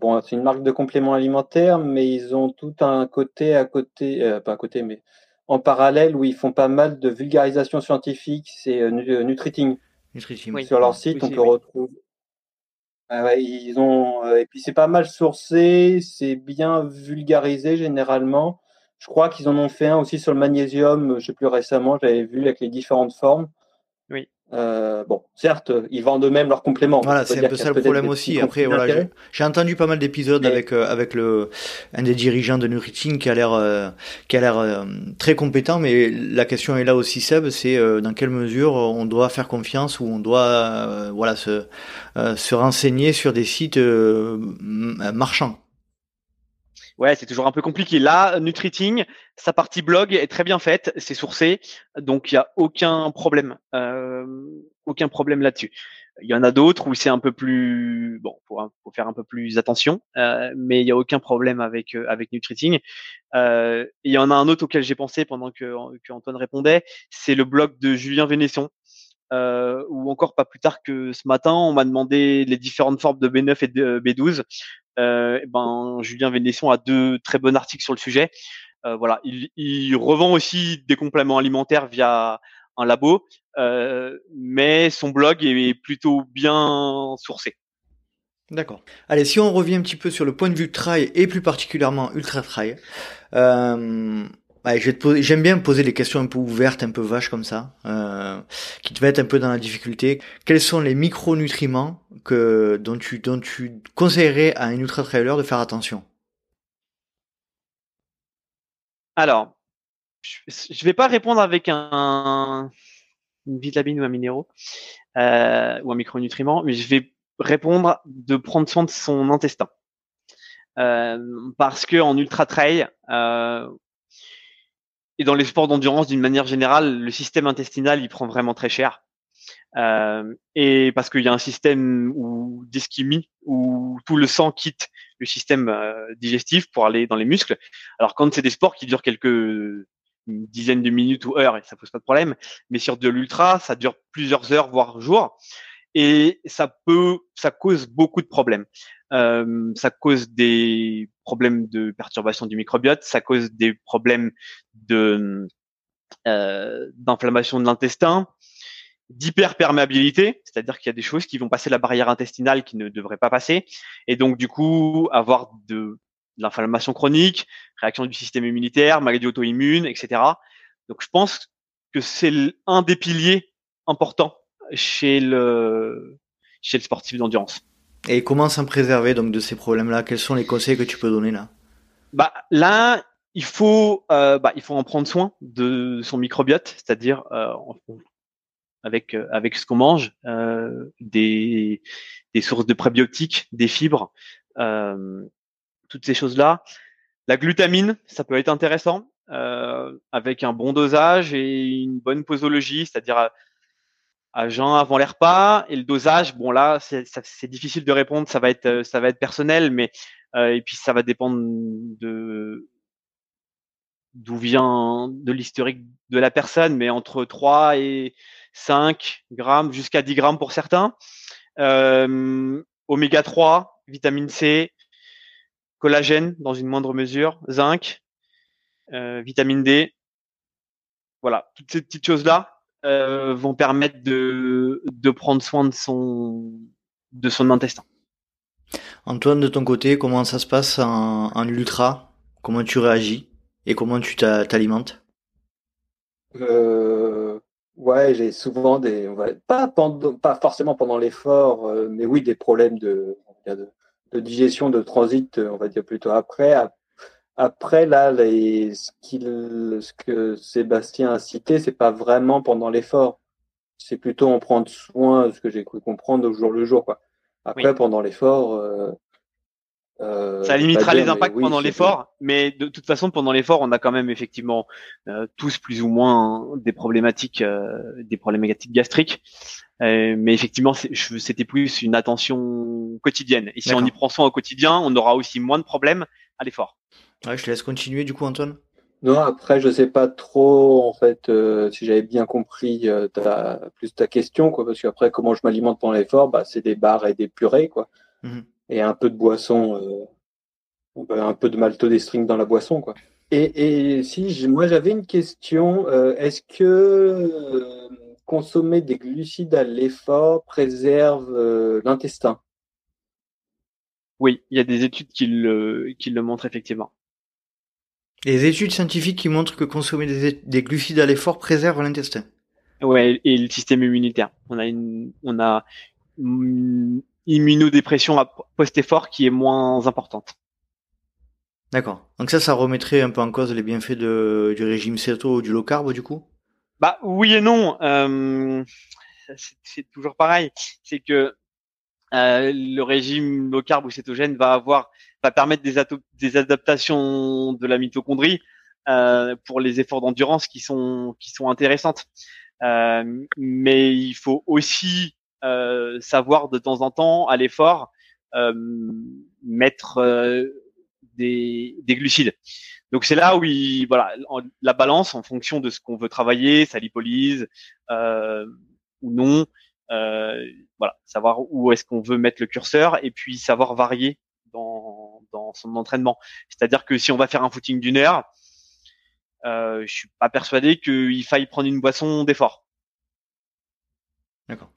Bon, c'est une marque de compléments alimentaires, mais ils ont tout un côté à côté, pas à côté, mais en parallèle où ils font pas mal de vulgarisation scientifique, c'est euh, euh, Nutriting. Sur leur site, on peut retrouver. Ah ils ont euh, et puis c'est pas mal sourcé, c'est bien vulgarisé généralement. Je crois qu'ils en ont fait un aussi sur le magnésium, je sais plus récemment, j'avais vu avec les différentes formes. Euh, bon, certes, ils vendent eux-mêmes leurs compléments. Voilà, c'est un peu ça le problème aussi. Après, voilà, j'ai entendu pas mal d'épisodes avec euh, avec le un des dirigeants de Nuritin qui a l'air euh, qui a l'air euh, très compétent, mais la question est là aussi, Seb, c'est dans quelle mesure on doit faire confiance ou on doit voilà se se renseigner sur des sites marchands. Ouais, c'est toujours un peu compliqué. Là, Nutriting, sa partie blog est très bien faite, c'est sourcé, donc il n'y a aucun problème, euh, aucun problème là-dessus. Il y en a d'autres où c'est un peu plus bon, faut, faut, faire un peu plus attention, euh, mais il n'y a aucun problème avec euh, avec Nutriting. Euh, il y en a un autre auquel j'ai pensé pendant que, que Antoine répondait, c'est le blog de Julien Vénesson, euh, ou encore pas plus tard que ce matin, on m'a demandé les différentes formes de B9 et de B12. Euh, ben, Julien Vénesson a deux très bons articles sur le sujet. Euh, voilà, il, revend aussi des compléments alimentaires via un labo, euh, mais son blog est plutôt bien sourcé. D'accord. Allez, si on revient un petit peu sur le point de vue trail et plus particulièrement ultra trail, j'aime bien poser des questions un peu ouvertes, un peu vaches comme ça, qui te mettent un peu dans la difficulté. Quels sont les micronutriments que dont tu dont tu conseillerais à un ultra trailer de faire attention Alors, je vais pas répondre avec un une vitamine ou un minéraux euh, ou un micronutriment, mais je vais répondre de prendre soin de son intestin. Euh, parce que en ultra trail euh, et dans les sports d'endurance d'une manière générale, le système intestinal il prend vraiment très cher. Euh, et parce qu'il y a un système d'ischémie où tout le sang quitte le système euh, digestif pour aller dans les muscles. Alors quand c'est des sports qui durent quelques dizaines de minutes ou heures, ça pose pas de problème, mais sur de l'ultra, ça dure plusieurs heures voire jours et ça peut, ça cause beaucoup de problèmes. Euh, ça cause des problèmes de perturbation du microbiote, ça cause des problèmes de d'inflammation de l'intestin, d'hyperperméabilité, c'est-à-dire qu'il y a des choses qui vont passer la barrière intestinale qui ne devraient pas passer, et donc du coup avoir de, l'inflammation chronique, réaction du système immunitaire, maladie auto-immune, etc. Donc je pense que c'est un des piliers importants chez le chez le sportif d'endurance. Et comment s'en préserver donc de ces problèmes-là? Quels sont les conseils que tu peux donner là? Bah là, il faut euh, bah, il faut en prendre soin de son microbiote, c'est-à-dire euh, avec euh, avec ce qu'on mange, euh, des des sources de prébiotiques, des fibres, euh, toutes ces choses-là. La glutamine, ça peut être intéressant avec un bon dosage et une bonne posologie, c'est-à-dire à jeun avant les repas et le dosage bon là c'est difficile de répondre ça va être ça va être personnel mais euh, et puis ça va dépendre de d'où vient de l'historique de la personne mais entre 3 et 5 grammes jusqu'à 10 grammes pour certains. Euh, oméga 3 vitamine C collagène dans une moindre mesure zinc euh, vitamine D. Voilà toutes ces petites choses là euh, vont permettre de, de prendre soin de son, de son intestin. Antoine, de ton côté, comment ça se passe en, en ultra? Comment tu réagis et comment tu t'alimentes? Euh, Ouais, j'ai souvent des, pas, pendant, pas forcément pendant l'effort, euh, mais oui, des problèmes de, de, de, digestion, de transit, on va dire plutôt après. Après, là, les, ce, ce que Sébastien a cité, c'est pas vraiment pendant l'effort. C'est plutôt en prendre soin, ce que j'ai cru comprendre au jour le jour. Quoi. Après, pendant l'effort. Euh, euh, ça limitera les impacts pendant l'effort, mais de toute façon, pendant l'effort, on a quand même effectivement euh, tous plus ou moins des problématiques, des problématiques gastriques. mais effectivement, c'était plus une attention quotidienne. Et si on y prend soin au quotidien, on aura aussi moins de problèmes à l'effort. Ouais, je te laisse continuer du coup, Antoine. Non, après, je sais pas trop, en fait, euh, si j'avais bien compris euh, ta, plus ta question, quoi, parce qu'après, comment je m'alimente pendant l'effort, bah, c'est des bars et des purées, quoi. Mhm. Et un peu de boisson, euh, bah, un peu de maltodextrine dans la boisson, quoi. Et, et si moi j'avais une question, est-ce que consommer des glucides à l'effort préserve l'intestin? Oui, il y a des études qui le, qui le montrent effectivement. Les études scientifiques qui montrent que consommer des, glucides à l'effort préserve l'intestin. Ouais, et le système immunitaire. On a une, on a une immunodépression post-effort qui est moins importante. D'accord. Donc ça, ça remettrait un peu en cause les bienfaits de, du régime céto ou du low carb, du coup? Bah oui et non. Euh, c'est toujours pareil. C'est que euh, le régime low carb ou cétogène va avoir va permettre des, des adaptations de la mitochondrie euh, pour les efforts d'endurance qui sont qui sont intéressantes. Euh, mais il faut aussi savoir de temps en temps à l'effort euh, mettre euh, des, des glucides. Donc c'est là où il, voilà la balance en fonction de ce qu'on veut travailler, sa lipolyse ou non. voilà, savoir où est-ce qu'on veut mettre le curseur et puis savoir varier dans, dans son entraînement. C'est-à-dire que si on va faire un footing d'une heure, euh, je suis pas persuadé qu'il faille prendre une boisson d'effort. D'accord.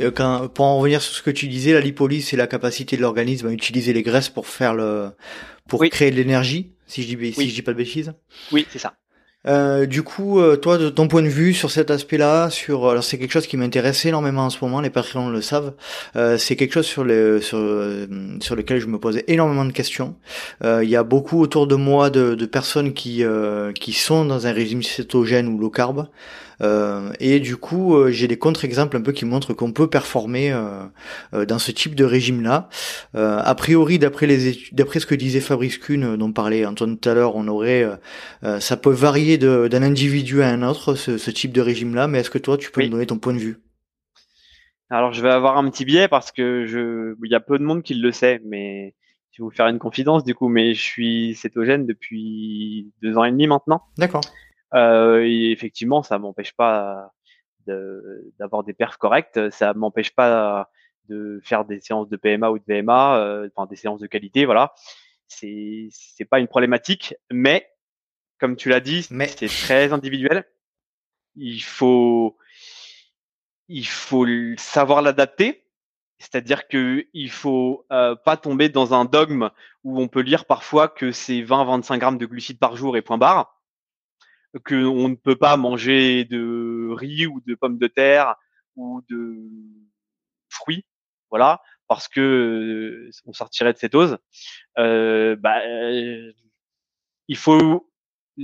Euh, pour en revenir sur ce que tu disais, la lipolyse, c'est la capacité de l'organisme à utiliser les graisses pour faire le, pour créer de l'énergie, si je dis, si je dis pas de bêtises. Oui, c'est ça. Euh, du coup, euh, toi, de ton point de vue sur cet aspect-là, sur alors c'est quelque chose qui m'intéresse énormément en ce moment. Les Patreons le savent. Euh, c'est quelque chose sur le sur sur lequel je me posais énormément de questions. Il y a beaucoup autour de moi de, de personnes qui qui sont dans un régime cétogène ou low carb. Euh, et du coup, euh, j'ai des contre-exemples un peu qui montrent qu'on peut performer euh, dans ce type de régime-là. a priori, d'après les d'après ce que disait Fabrice Kuhn, dont parlait Antoine tout à l'heure, on aurait, ça peut varier d'un individu à un autre ce, type de régime-là. Mais est-ce que toi, tu peux me donner ton point de vue? Alors je vais avoir un petit biais parce que je, il y a peu de monde qui le sait, mais je vais vous faire une confidence du coup, mais je suis cétogène depuis deux ans et demi maintenant. D'accord. Euh, et effectivement, ça m'empêche pas d'avoir des perfs corrects, ça m'empêche pas de faire des séances de PMA ou de VMA, euh, enfin des séances de qualité, voilà. C'est c'est pas une problématique, mais comme tu l'as dit, c'est très individuel. Il faut il faut savoir l'adapter. C'est-à-dire que il faut euh, pas tomber dans un dogme où on peut lire parfois que c'est 20-25 grammes de glucides par jour et point barre qu'on ne peut pas manger de riz ou de pommes de terre ou de fruits, voilà, parce que euh, on sortirait de cétose. Euh, bah, euh, il faut que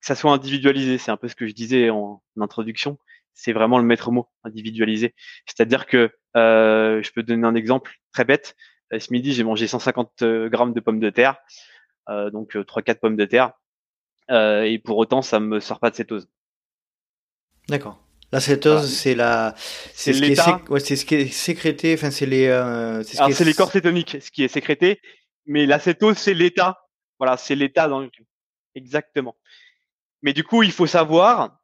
ça soit individualisé. C'est un peu ce que je disais en, introduction. C'est vraiment le maître mot, individualisé. C'est-à-dire que euh, je peux donner un exemple très bête. Ce midi, j'ai mangé 150 grammes de pommes de terre, donc 3-4 pommes de terre. Euh, et pour autant, ça me sort pas de cétose. D'accord. La cétose, c'est la, c'est ce, ouais, ce qui est sécrété. Enfin, c'est les, euh, c'est ce les corps cétoniques, ce qui est sécrété. Mais la cétose, c'est l'état. Voilà, c'est l'état dans le exactement. Mais du coup, il faut savoir.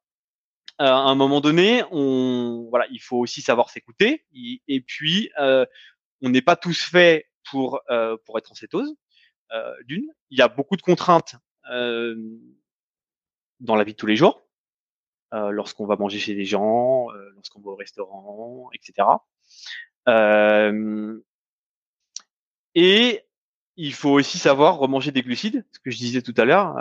Euh, à un moment donné, on, voilà, il faut aussi savoir s'écouter. Et, puis, euh, on n'est pas tous faits pour euh, pour être en cétose. Euh, D'une, il y a beaucoup de contraintes euh, dans la vie de tous les jours, euh, lorsqu'on va manger chez des gens, euh, lorsqu'on va au restaurant, etc. et il faut aussi savoir remanger des glucides, ce que je disais tout à l'heure,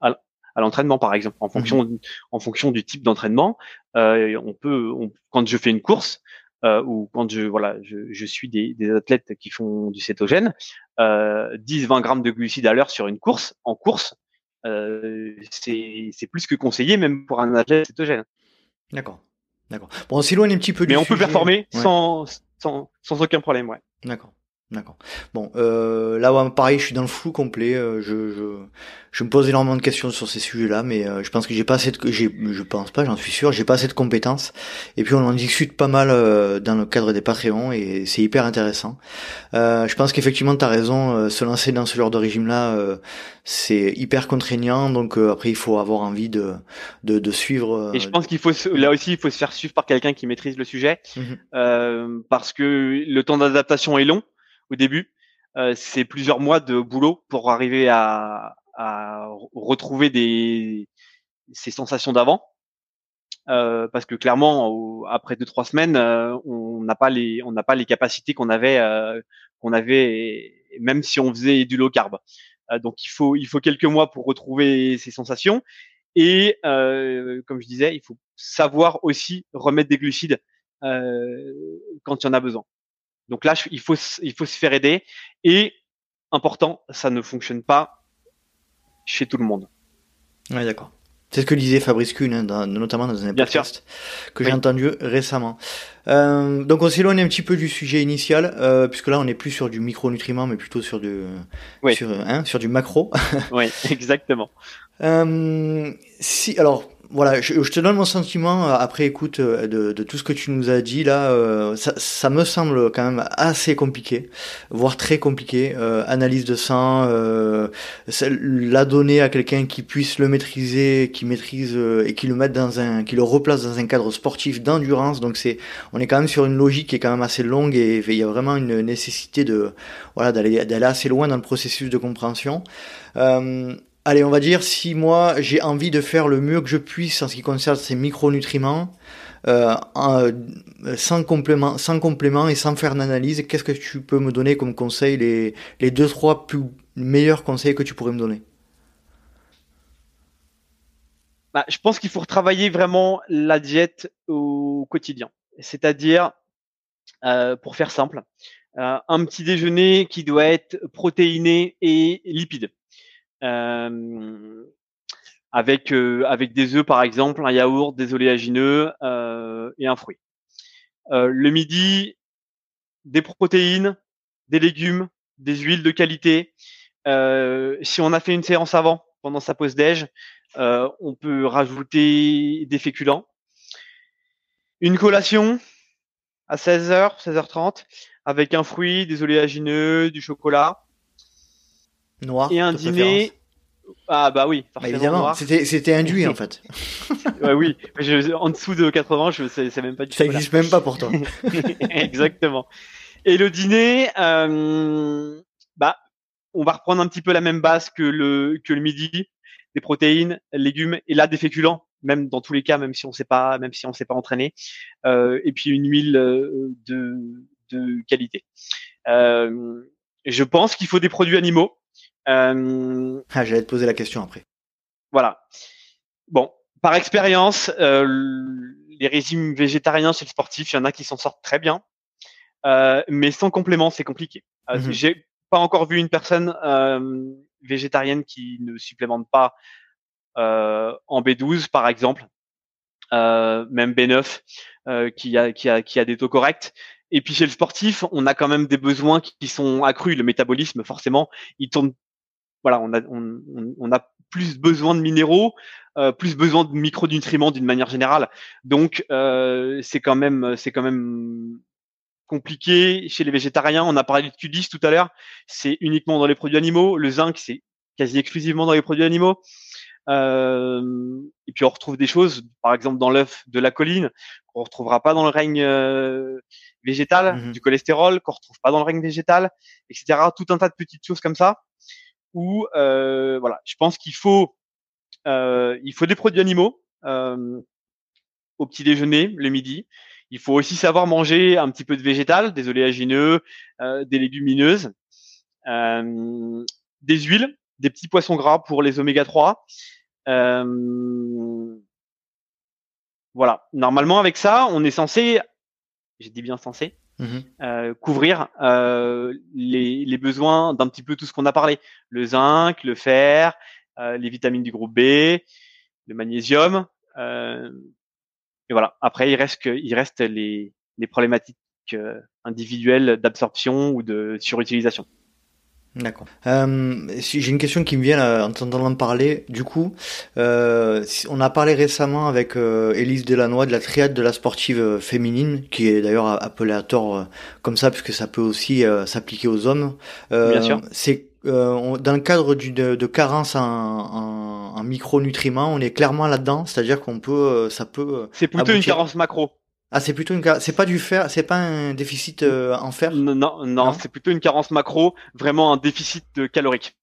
à, l'entraînement par exemple, en fonction mmh en fonction du type d'entraînement, on peut, quand je fais une course, euh, ou quand je voilà, je, je suis des, des, athlètes qui font du cétogène, euh, 10-20 grammes de glucides à l'heure sur une course, en course, euh, c'est plus que conseillé même pour un athlète cétogène. D'accord, d'accord. Bon, on s'éloigne un petit peu. Mais on peut performer sans, sans sans aucun problème, ouais. D'accord. D'accord. Bon, euh, là, pareil, je suis dans le flou complet. Euh, je, je, je me pose énormément de questions sur ces sujets-là, mais euh, je pense que j'ai pas assez de, je pense pas, j'en suis sûr, j'ai pas assez de compétences. Et puis on en discute pas mal euh, dans le cadre des Patreons et c'est hyper intéressant. je pense qu'effectivement, tu as raison. se lancer dans ce genre de régime-là, c'est hyper contraignant. Donc après, il faut avoir envie de, de, de suivre. et je pense qu'il faut, là aussi, il faut se faire suivre par quelqu'un qui maîtrise le sujet, mmh parce que le temps d'adaptation est long au début. Euh, c'est plusieurs mois de boulot pour arriver à, à retrouver des ces sensations d'avant. Euh, parce que clairement, après deux trois semaines, euh, on n'a pas les on n'a pas les capacités qu'on avait euh, qu'on avait même si on faisait du low carb. Euh, donc il faut il faut quelques mois pour retrouver ces sensations et comme je disais, il faut savoir aussi remettre des glucides quand il y en a besoin. Donc là, il faut, il faut se faire aider. Et important, ça ne fonctionne pas chez tout le monde. Ouais, d'accord. C'est ce que disait Fabrice Kuhn, hein, notamment dans un podcast que j'ai entendu récemment. Euh, donc on s'éloigne un petit peu du sujet initial, euh, puisque là on n'est plus sur du micronutriment, mais plutôt sur du, sur, hein, sur du macro. oui, exactement. euh, si, alors, voilà, je, te donne mon sentiment euh, après écoute euh, de, tout ce que tu nous as dit là. Euh, ça, ça, me semble quand même assez compliqué, voire très compliqué. analyse de sang, euh, la donner à quelqu'un qui puisse le maîtriser, qui maîtrise et qui le mette dans un, qui le replace dans un cadre sportif d'endurance. Donc c'est, on est quand même sur une logique qui est quand même assez longue et il y a vraiment une nécessité de, voilà, d'aller d'aller assez loin dans le processus de compréhension. Allez, on va dire si moi j'ai envie de faire le mieux que je puisse en ce qui concerne ces micronutriments, euh, euh, sans complément, sans complément et sans faire d'analyse, qu'est-ce que tu peux me donner comme conseil, les, les deux trois plus meilleurs conseils que tu pourrais me donner? Bah, je pense qu'il faut retravailler vraiment la diète au quotidien. C'est-à-dire, euh, pour faire simple, euh, un petit déjeuner qui doit être protéiné et lipide. Euh, avec avec des œufs par exemple, un yaourt, des oléagineux et un fruit. le midi, des protéines, des légumes, des huiles de qualité. si on a fait une séance avant, pendant sa pause déj, on peut rajouter des féculents. Une collation à 16h, 16h30, avec un fruit, des oléagineux, du chocolat. Noir. Et un dîner. Ah bah oui, bah, évidemment. C'était c'était induit en fait. ouais, oui, en dessous de 80, je sais, même pas du Ça existe même pas pour toi. Exactement. Et le dîner, euh, bah, on va reprendre un petit peu la même base que le que le midi, des protéines, légumes et là des féculents même dans tous les cas, même si on sait pas, même si on s'est pas entraîné, euh, et puis une huile euh, de, de qualité. Euh, je pense qu'il faut des produits animaux. Euh, ah, j'allais te poser la question après. Voilà. Bon, par expérience, les régimes végétariens chez le sportif, il y en a qui s'en sortent très bien, mais sans complément, c'est compliqué. Mhm. J'ai pas encore vu une personne végétarienne qui ne supplémente pas euh, en B12 par exemple, euh, même B9 euh, qui a qui a qui a des taux corrects. Et puis chez le sportif, on a quand même des besoins qui sont accrus. Le métabolisme, forcément, il tourne. Voilà, on a on, on a plus besoin de minéraux, euh, plus besoin de micronutriments d'une manière générale. Donc euh, c'est quand même c'est quand même compliqué chez les végétariens. On a parlé de Q10 tout à l'heure. C'est uniquement dans les produits animaux. Le zinc, c'est quasi exclusivement dans les produits animaux. Euh, et puis on retrouve des choses, par exemple dans l'œuf de la colline, qu'on retrouvera pas dans le règne euh, végétal, mmh du cholestérol, qu'on retrouve pas dans le règne végétal, etc. Tout un tas de petites choses comme ça. Où euh, voilà, je pense qu'il faut faut des produits animaux au petit déjeuner, le midi. Il faut aussi savoir manger un petit peu de végétal, des oléagineux, des légumineuses, des huiles, des petits poissons gras pour les oméga 3 euh, voilà. Normalement, avec ça, on est censé, j'ai dit bien censé, mmh euh, couvrir euh, les, les, besoins d'un petit peu tout ce qu'on a parlé. Le zinc, le fer, euh, les vitamines du groupe B, le magnésium. Et voilà. Après, il reste, que, il reste les, les problématiques individuelles d'absorption ou de surutilisation. D'accord. Euh, si j'ai une question qui me vient là, en entendant parler. Du coup, euh, on a parlé récemment avec euh, Élise Delannoy de la triade de la sportive euh, féminine, qui est d'ailleurs appelée à tort euh, comme ça, puisque ça peut aussi s'appliquer aux hommes. Bien sûr. C'est dans le cadre du, de, de carence en, en, en, micronutriments, on est clairement là-dedans, c'est-à-dire qu'on peut, ça peut. C'est plutôt une carence macro. Ah, c'est plutôt une c'est pas du fer, c'est pas un déficit euh, en fer? Non, non, non, c'est plutôt une carence macro, vraiment un déficit calorique.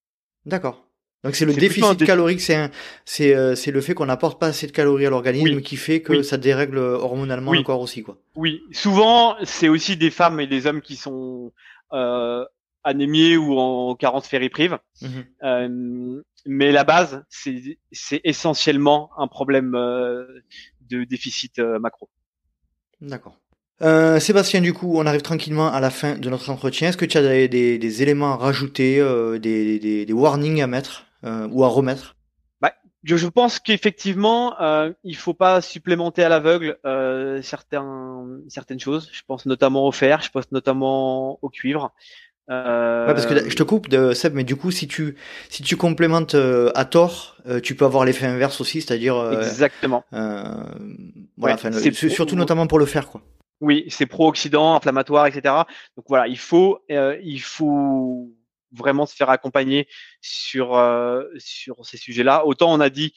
D'accord. Donc c'est le déficit calorique, c'est c'est euh, c'est le fait qu'on n'apporte pas assez de calories à l'organisme qui fait que ça dérègle hormonalement le corps aussi quoi. Oui, souvent c'est aussi des femmes et des hommes qui sont euh, anémiés ou en carence ferriprive. Mmh euh, mais la base c'est c'est essentiellement un problème de déficit macro. D'accord. Euh, Sébastien, du coup, on arrive tranquillement à la fin de notre entretien. Est-ce que tu as des, éléments à rajouter, euh, des, warnings à mettre euh, ou à remettre? Bah, je, pense qu'effectivement, il faut pas supplémenter à l'aveugle certaines choses. Je pense notamment au fer, je pense notamment au cuivre. Euh... Ouais, parce que je te coupe de Seb, mais du coup, si tu si tu complémentes euh, à tort, euh, tu peux avoir l'effet inverse aussi, c'est-à-dire euh, exactement. voilà, c'est surtout notamment pour le faire, quoi. Oui, c'est pro-oxydant, inflammatoire, etc. Donc voilà, il faut il faut vraiment se faire accompagner sur sur ces sujets-là. Autant on a dit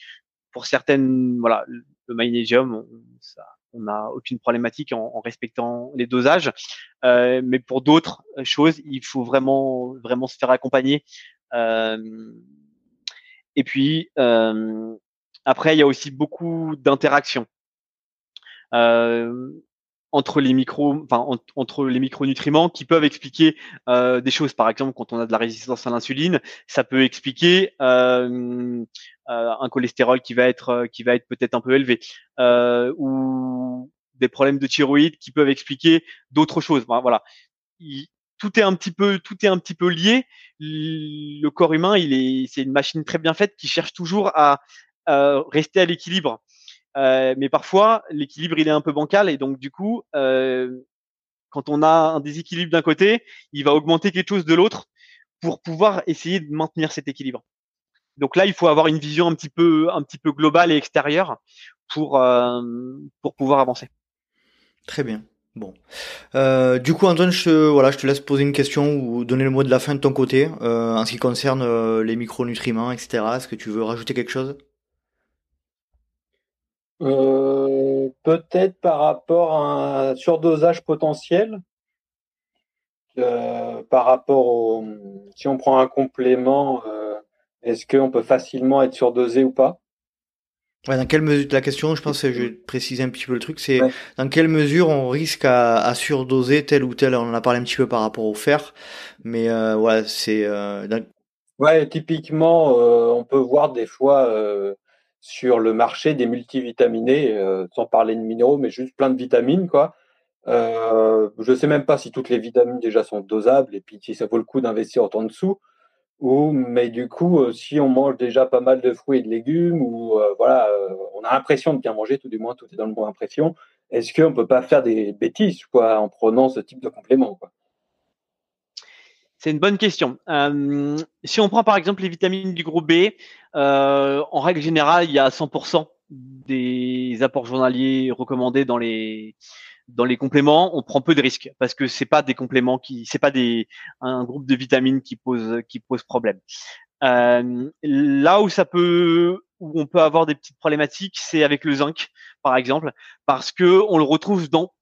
pour certaines, voilà, le magnésium, ça on n'a aucune problématique en, respectant les dosages. Euh, mais pour d'autres choses, il faut vraiment vraiment se faire accompagner. Euh, et puis euh, après, il y a aussi beaucoup d'interactions. Entre les micros, enfin entre les micronutriments qui peuvent expliquer euh, des choses. Par exemple, quand on a de la résistance à l'insuline, ça peut expliquer euh, euh, un cholestérol qui va être qui va être peut-être un peu élevé ou des problèmes de thyroïde qui peuvent expliquer d'autres choses. voilà, tout est un petit peu tout est un petit peu lié. Le corps humain, il est c'est une machine très bien faite qui cherche toujours à, à rester à l'équilibre. Euh, mais parfois, l'équilibre il est un peu bancal et donc du coup, euh, quand on a un déséquilibre d'un côté, il va augmenter quelque chose de l'autre pour pouvoir essayer de maintenir cet équilibre. Donc là, il faut avoir une vision un petit peu, un petit peu globale et extérieure pour euh, pour pouvoir avancer. Très bien. Bon. Du coup, Antoine, je voilà, je te laisse poser une question ou donner le mot de la fin de ton côté en ce qui concerne les micronutriments, etc. Est-ce que tu veux rajouter quelque chose? Euh, peut-être par rapport à un surdosage potentiel, euh, par rapport au, si on prend un complément, euh, est-ce qu'on peut facilement être surdosé ou pas? Dans quelle mesure la question, je pense, que je vais préciser un petit peu le truc, c'est dans quelle mesure on risque à, à, surdoser tel ou tel. On en a parlé un petit peu par rapport au fer, mais voilà, c'est. Euh, ouais, typiquement, on peut voir des fois sur le marché des multivitaminés, euh, sans parler de minéraux, mais juste plein de vitamines, quoi. Euh, je sais même pas si toutes les vitamines déjà sont dosables et puis si ça vaut le coup d'investir en dessous. Ou, mais du coup, euh, si on mange déjà pas mal de fruits et de légumes, ou voilà, on a l'impression de bien manger, tout du moins, tout est dans le bon impression. Est-ce qu'on peut pas faire des bêtises, quoi, en prenant ce type de complément, quoi? C'est une bonne question. Euh, si on prend par exemple les vitamines du groupe B, euh, en règle générale, il y a 100% des apports journaliers recommandés dans les dans les compléments. On prend peu de risques parce que c'est pas des compléments qui, c'est pas des un groupe de vitamines qui pose qui pose problème. Euh, là où ça peut où on peut avoir des petites problématiques, c'est avec le zinc, par exemple, parce que on le retrouve dans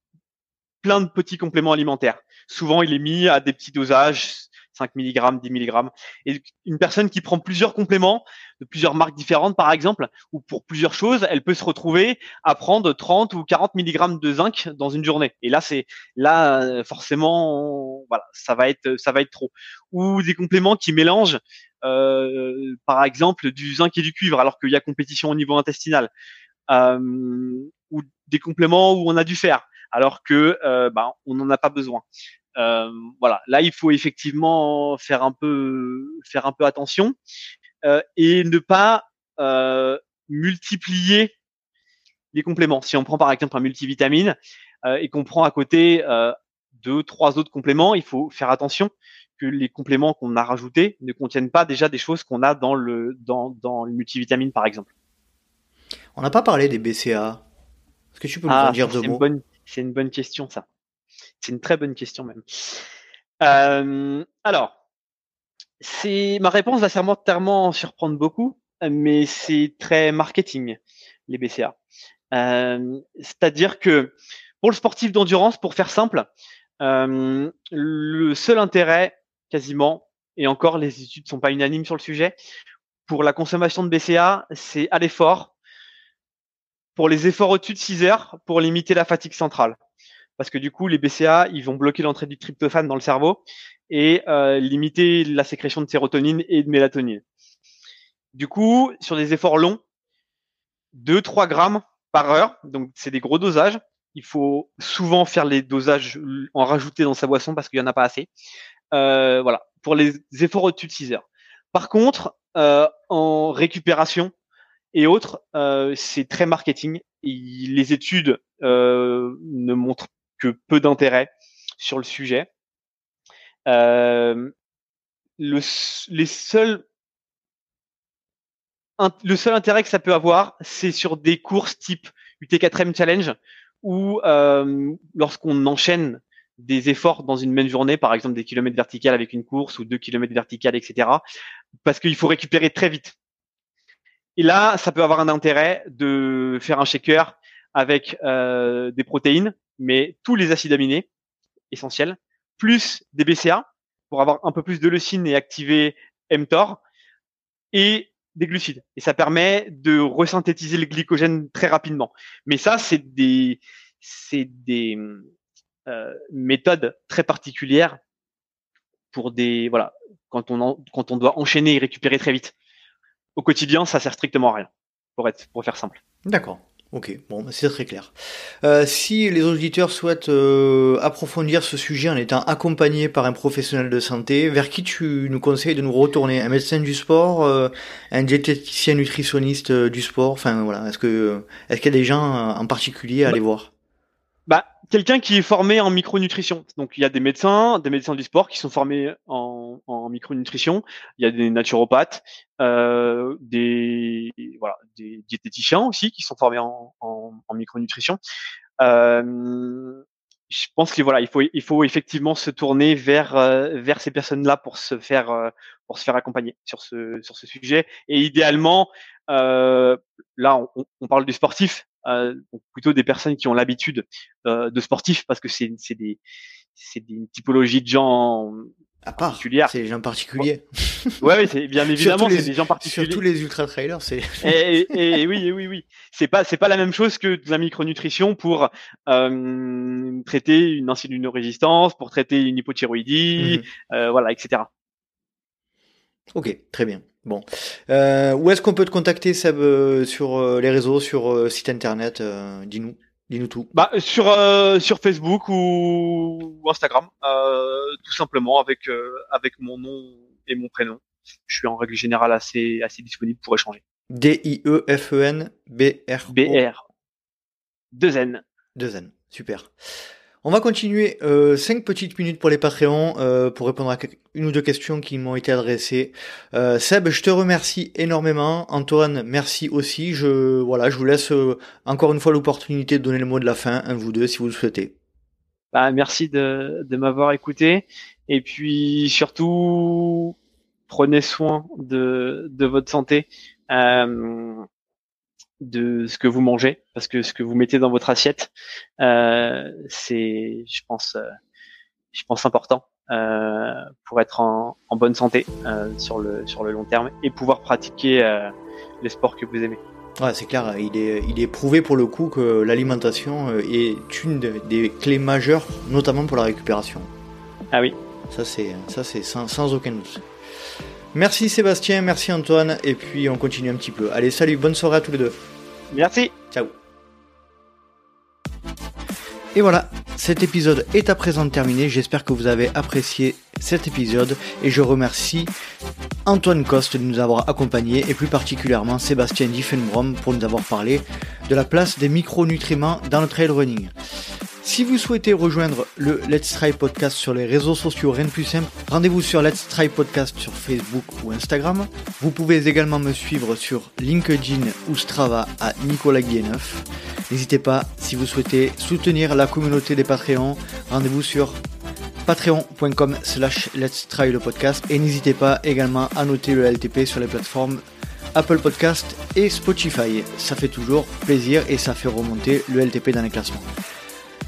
plein de petits compléments alimentaires. Souvent, il est mis à des petits dosages, 5 mg, 10 mg. Et une personne qui prend plusieurs compléments de plusieurs marques différentes, par exemple, ou pour plusieurs choses, elle peut se retrouver à prendre 30 ou 40 mg de zinc dans une journée. Et là, c'est là forcément, voilà, ça va être ça va être trop. Ou des compléments qui mélangent, euh, par exemple, du zinc et du cuivre, alors qu'il y a compétition au niveau intestinal. Euh, ou des compléments où on a du fer alors que euh, bah, on n'en a pas besoin. Euh, voilà, là il faut effectivement faire un peu faire un peu attention euh, et ne pas multiplier les compléments. Si on prend par exemple un multivitamine et qu'on prend à côté deux, trois autres compléments, il faut faire attention que les compléments qu'on a rajoutés ne contiennent pas déjà des choses qu'on a dans le dans, dans le multivitamine par exemple. On n'a pas parlé des BCA. Est-ce que tu peux nous en ah, dire deux mots? c'est une bonne question, ça. C'est une très bonne question même. Alors, c'est ma réponse va sûrement surprendre beaucoup, mais c'est très marketing les BCA. C'est-à-dire que pour le sportif d'endurance, pour faire simple, le seul intérêt quasiment, et encore les études sont pas unanimes sur le sujet, pour la consommation de BCA, c'est à l'effort pour les efforts au-dessus de 6 heures pour limiter la fatigue centrale. Parce que du coup, les BCA, ils vont bloquer l'entrée du tryptophane dans le cerveau et euh, limiter la sécrétion de sérotonine et de mélatonine. Du coup, sur des efforts longs, 2-3 grammes par heure, donc c'est des gros dosages. Il faut souvent faire les dosages, en rajouter dans sa boisson parce qu'il n'y en a pas assez. Euh, voilà, pour les efforts au-dessus de 6 heures. Par contre, euh, en récupération, et autres, euh, c'est très marketing. les études euh, ne montrent peu d'intérêt sur le sujet. Euh, le seul intérêt que ça peut avoir, c'est sur des courses type UT4M Challenge, où euh, lorsqu'on enchaîne des efforts dans une même journée, par exemple des kilomètres verticales avec une course ou deux kilomètres verticales, etc., parce qu'il faut récupérer très vite. Et là, ça peut avoir un intérêt de faire un shaker avec euh, des protéines, mais tous les acides aminés essentiels, plus des BCA pour avoir un peu plus de leucine et activer mTOR et des glucides. Et ça permet de resynthétiser le glycogène très rapidement. Mais ça, c'est des euh, méthodes très particulières pour des voilà quand on quand on doit enchaîner et récupérer très vite. Au quotidien, ça sert strictement à rien pour être pour faire simple. D'accord. Ok, bon, bah, c'est très clair. Euh, si les auditeurs souhaitent euh, approfondir ce sujet en étant accompagnés par un professionnel de santé, vers qui tu nous conseilles de nous retourner? Un médecin du sport, euh, un diététicien nutritionniste du sport? Enfin voilà, est-ce que est-ce qu'il y a des gens en particulier à aller voir? Bah, quelqu'un qui est formé en micronutrition. Donc il y a des médecins, des médecins du sport qui sont formés en, micronutrition. Il y a des naturopathes, euh, des voilà, des diététiciens aussi qui sont formés en, micronutrition. Euh, je pense que voilà, il faut il faut effectivement se tourner vers euh, vers ces personnes-là pour se faire euh, pour se faire accompagner sur ce sur ce sujet. Et idéalement, euh, là on, on, parle du sportif, euh, plutôt des personnes qui ont l'habitude euh, de sportifs parce que c'est c'est des c'est des typologies de gens à part, c'est des gens particuliers. Ouais, oui, bien évidemment, c'est des gens particuliers. Surtout les ultra trailers, c'est. et, et, oui, oui, oui. C'est pas, c'est pas la même chose que de la micronutrition pour euh, traiter une insulinorésistance, pour traiter une hypothyroïdie, euh, voilà, etc. Ok, très bien. Bon, euh, où est-ce qu'on peut te contacter, Seb, euh, sur euh, les réseaux, sur euh, site internet Dis-nous, dis-nous tout. Bah sur sur Facebook ou, Instagram, tout simplement avec avec mon nom et mon prénom. Je suis en règle générale assez assez disponible pour échanger. D I E F E N B R B R. Deux N. Deux N. Super. On va continuer euh, 5 petites minutes pour les Patreons euh, pour répondre à une ou deux questions qui m'ont été adressées. Euh, Seb, je te remercie énormément. Antoine, merci aussi. Je voilà, je vous laisse euh, encore une fois l'opportunité de donner le mot de la fin, un vous deux, si vous le souhaitez. Bah, merci de, m'avoir écouté. Et puis surtout, prenez soin de, de votre santé. De ce que vous mangez, parce que ce que vous mettez dans votre assiette, euh, c'est, je pense, euh, je pense important euh, pour être en, en bonne santé euh, sur le sur le long terme et pouvoir pratiquer euh, les sports que vous aimez. Ouais, c'est clair, il est, il est prouvé pour le coup que l'alimentation euh, est une des clés majeures, notamment pour la récupération. Ah oui. Ça c'est, ça c'est sans, sans aucun doute. Merci Sébastien, merci Antoine, et puis on continue un petit peu. Allez, salut, bonne soirée à tous les deux. Merci. Ciao. Et voilà, cet épisode est à présent terminé. J'espère que vous avez apprécié cet épisode et je remercie Antoine Coste de nous avoir accompagnés et plus particulièrement Sébastien Diffenbrom pour nous avoir parlé de la place des micronutriments dans le trail running. Si vous souhaitez rejoindre le Let's Try Podcast sur les réseaux sociaux, rien de plus simple, rendez-vous sur Let's Try Podcast sur Facebook ou Instagram. Vous pouvez également me suivre sur LinkedIn ou Strava à Nicolas Guilleneuf. N'hésitez pas, si vous souhaitez soutenir la communauté des Patreons, rendez-vous sur patreon.com slash let's try le podcast et n'hésitez pas également à noter le LTP sur les plateformes Apple Podcast et Spotify. Ça fait toujours plaisir et ça fait remonter le LTP dans les classements.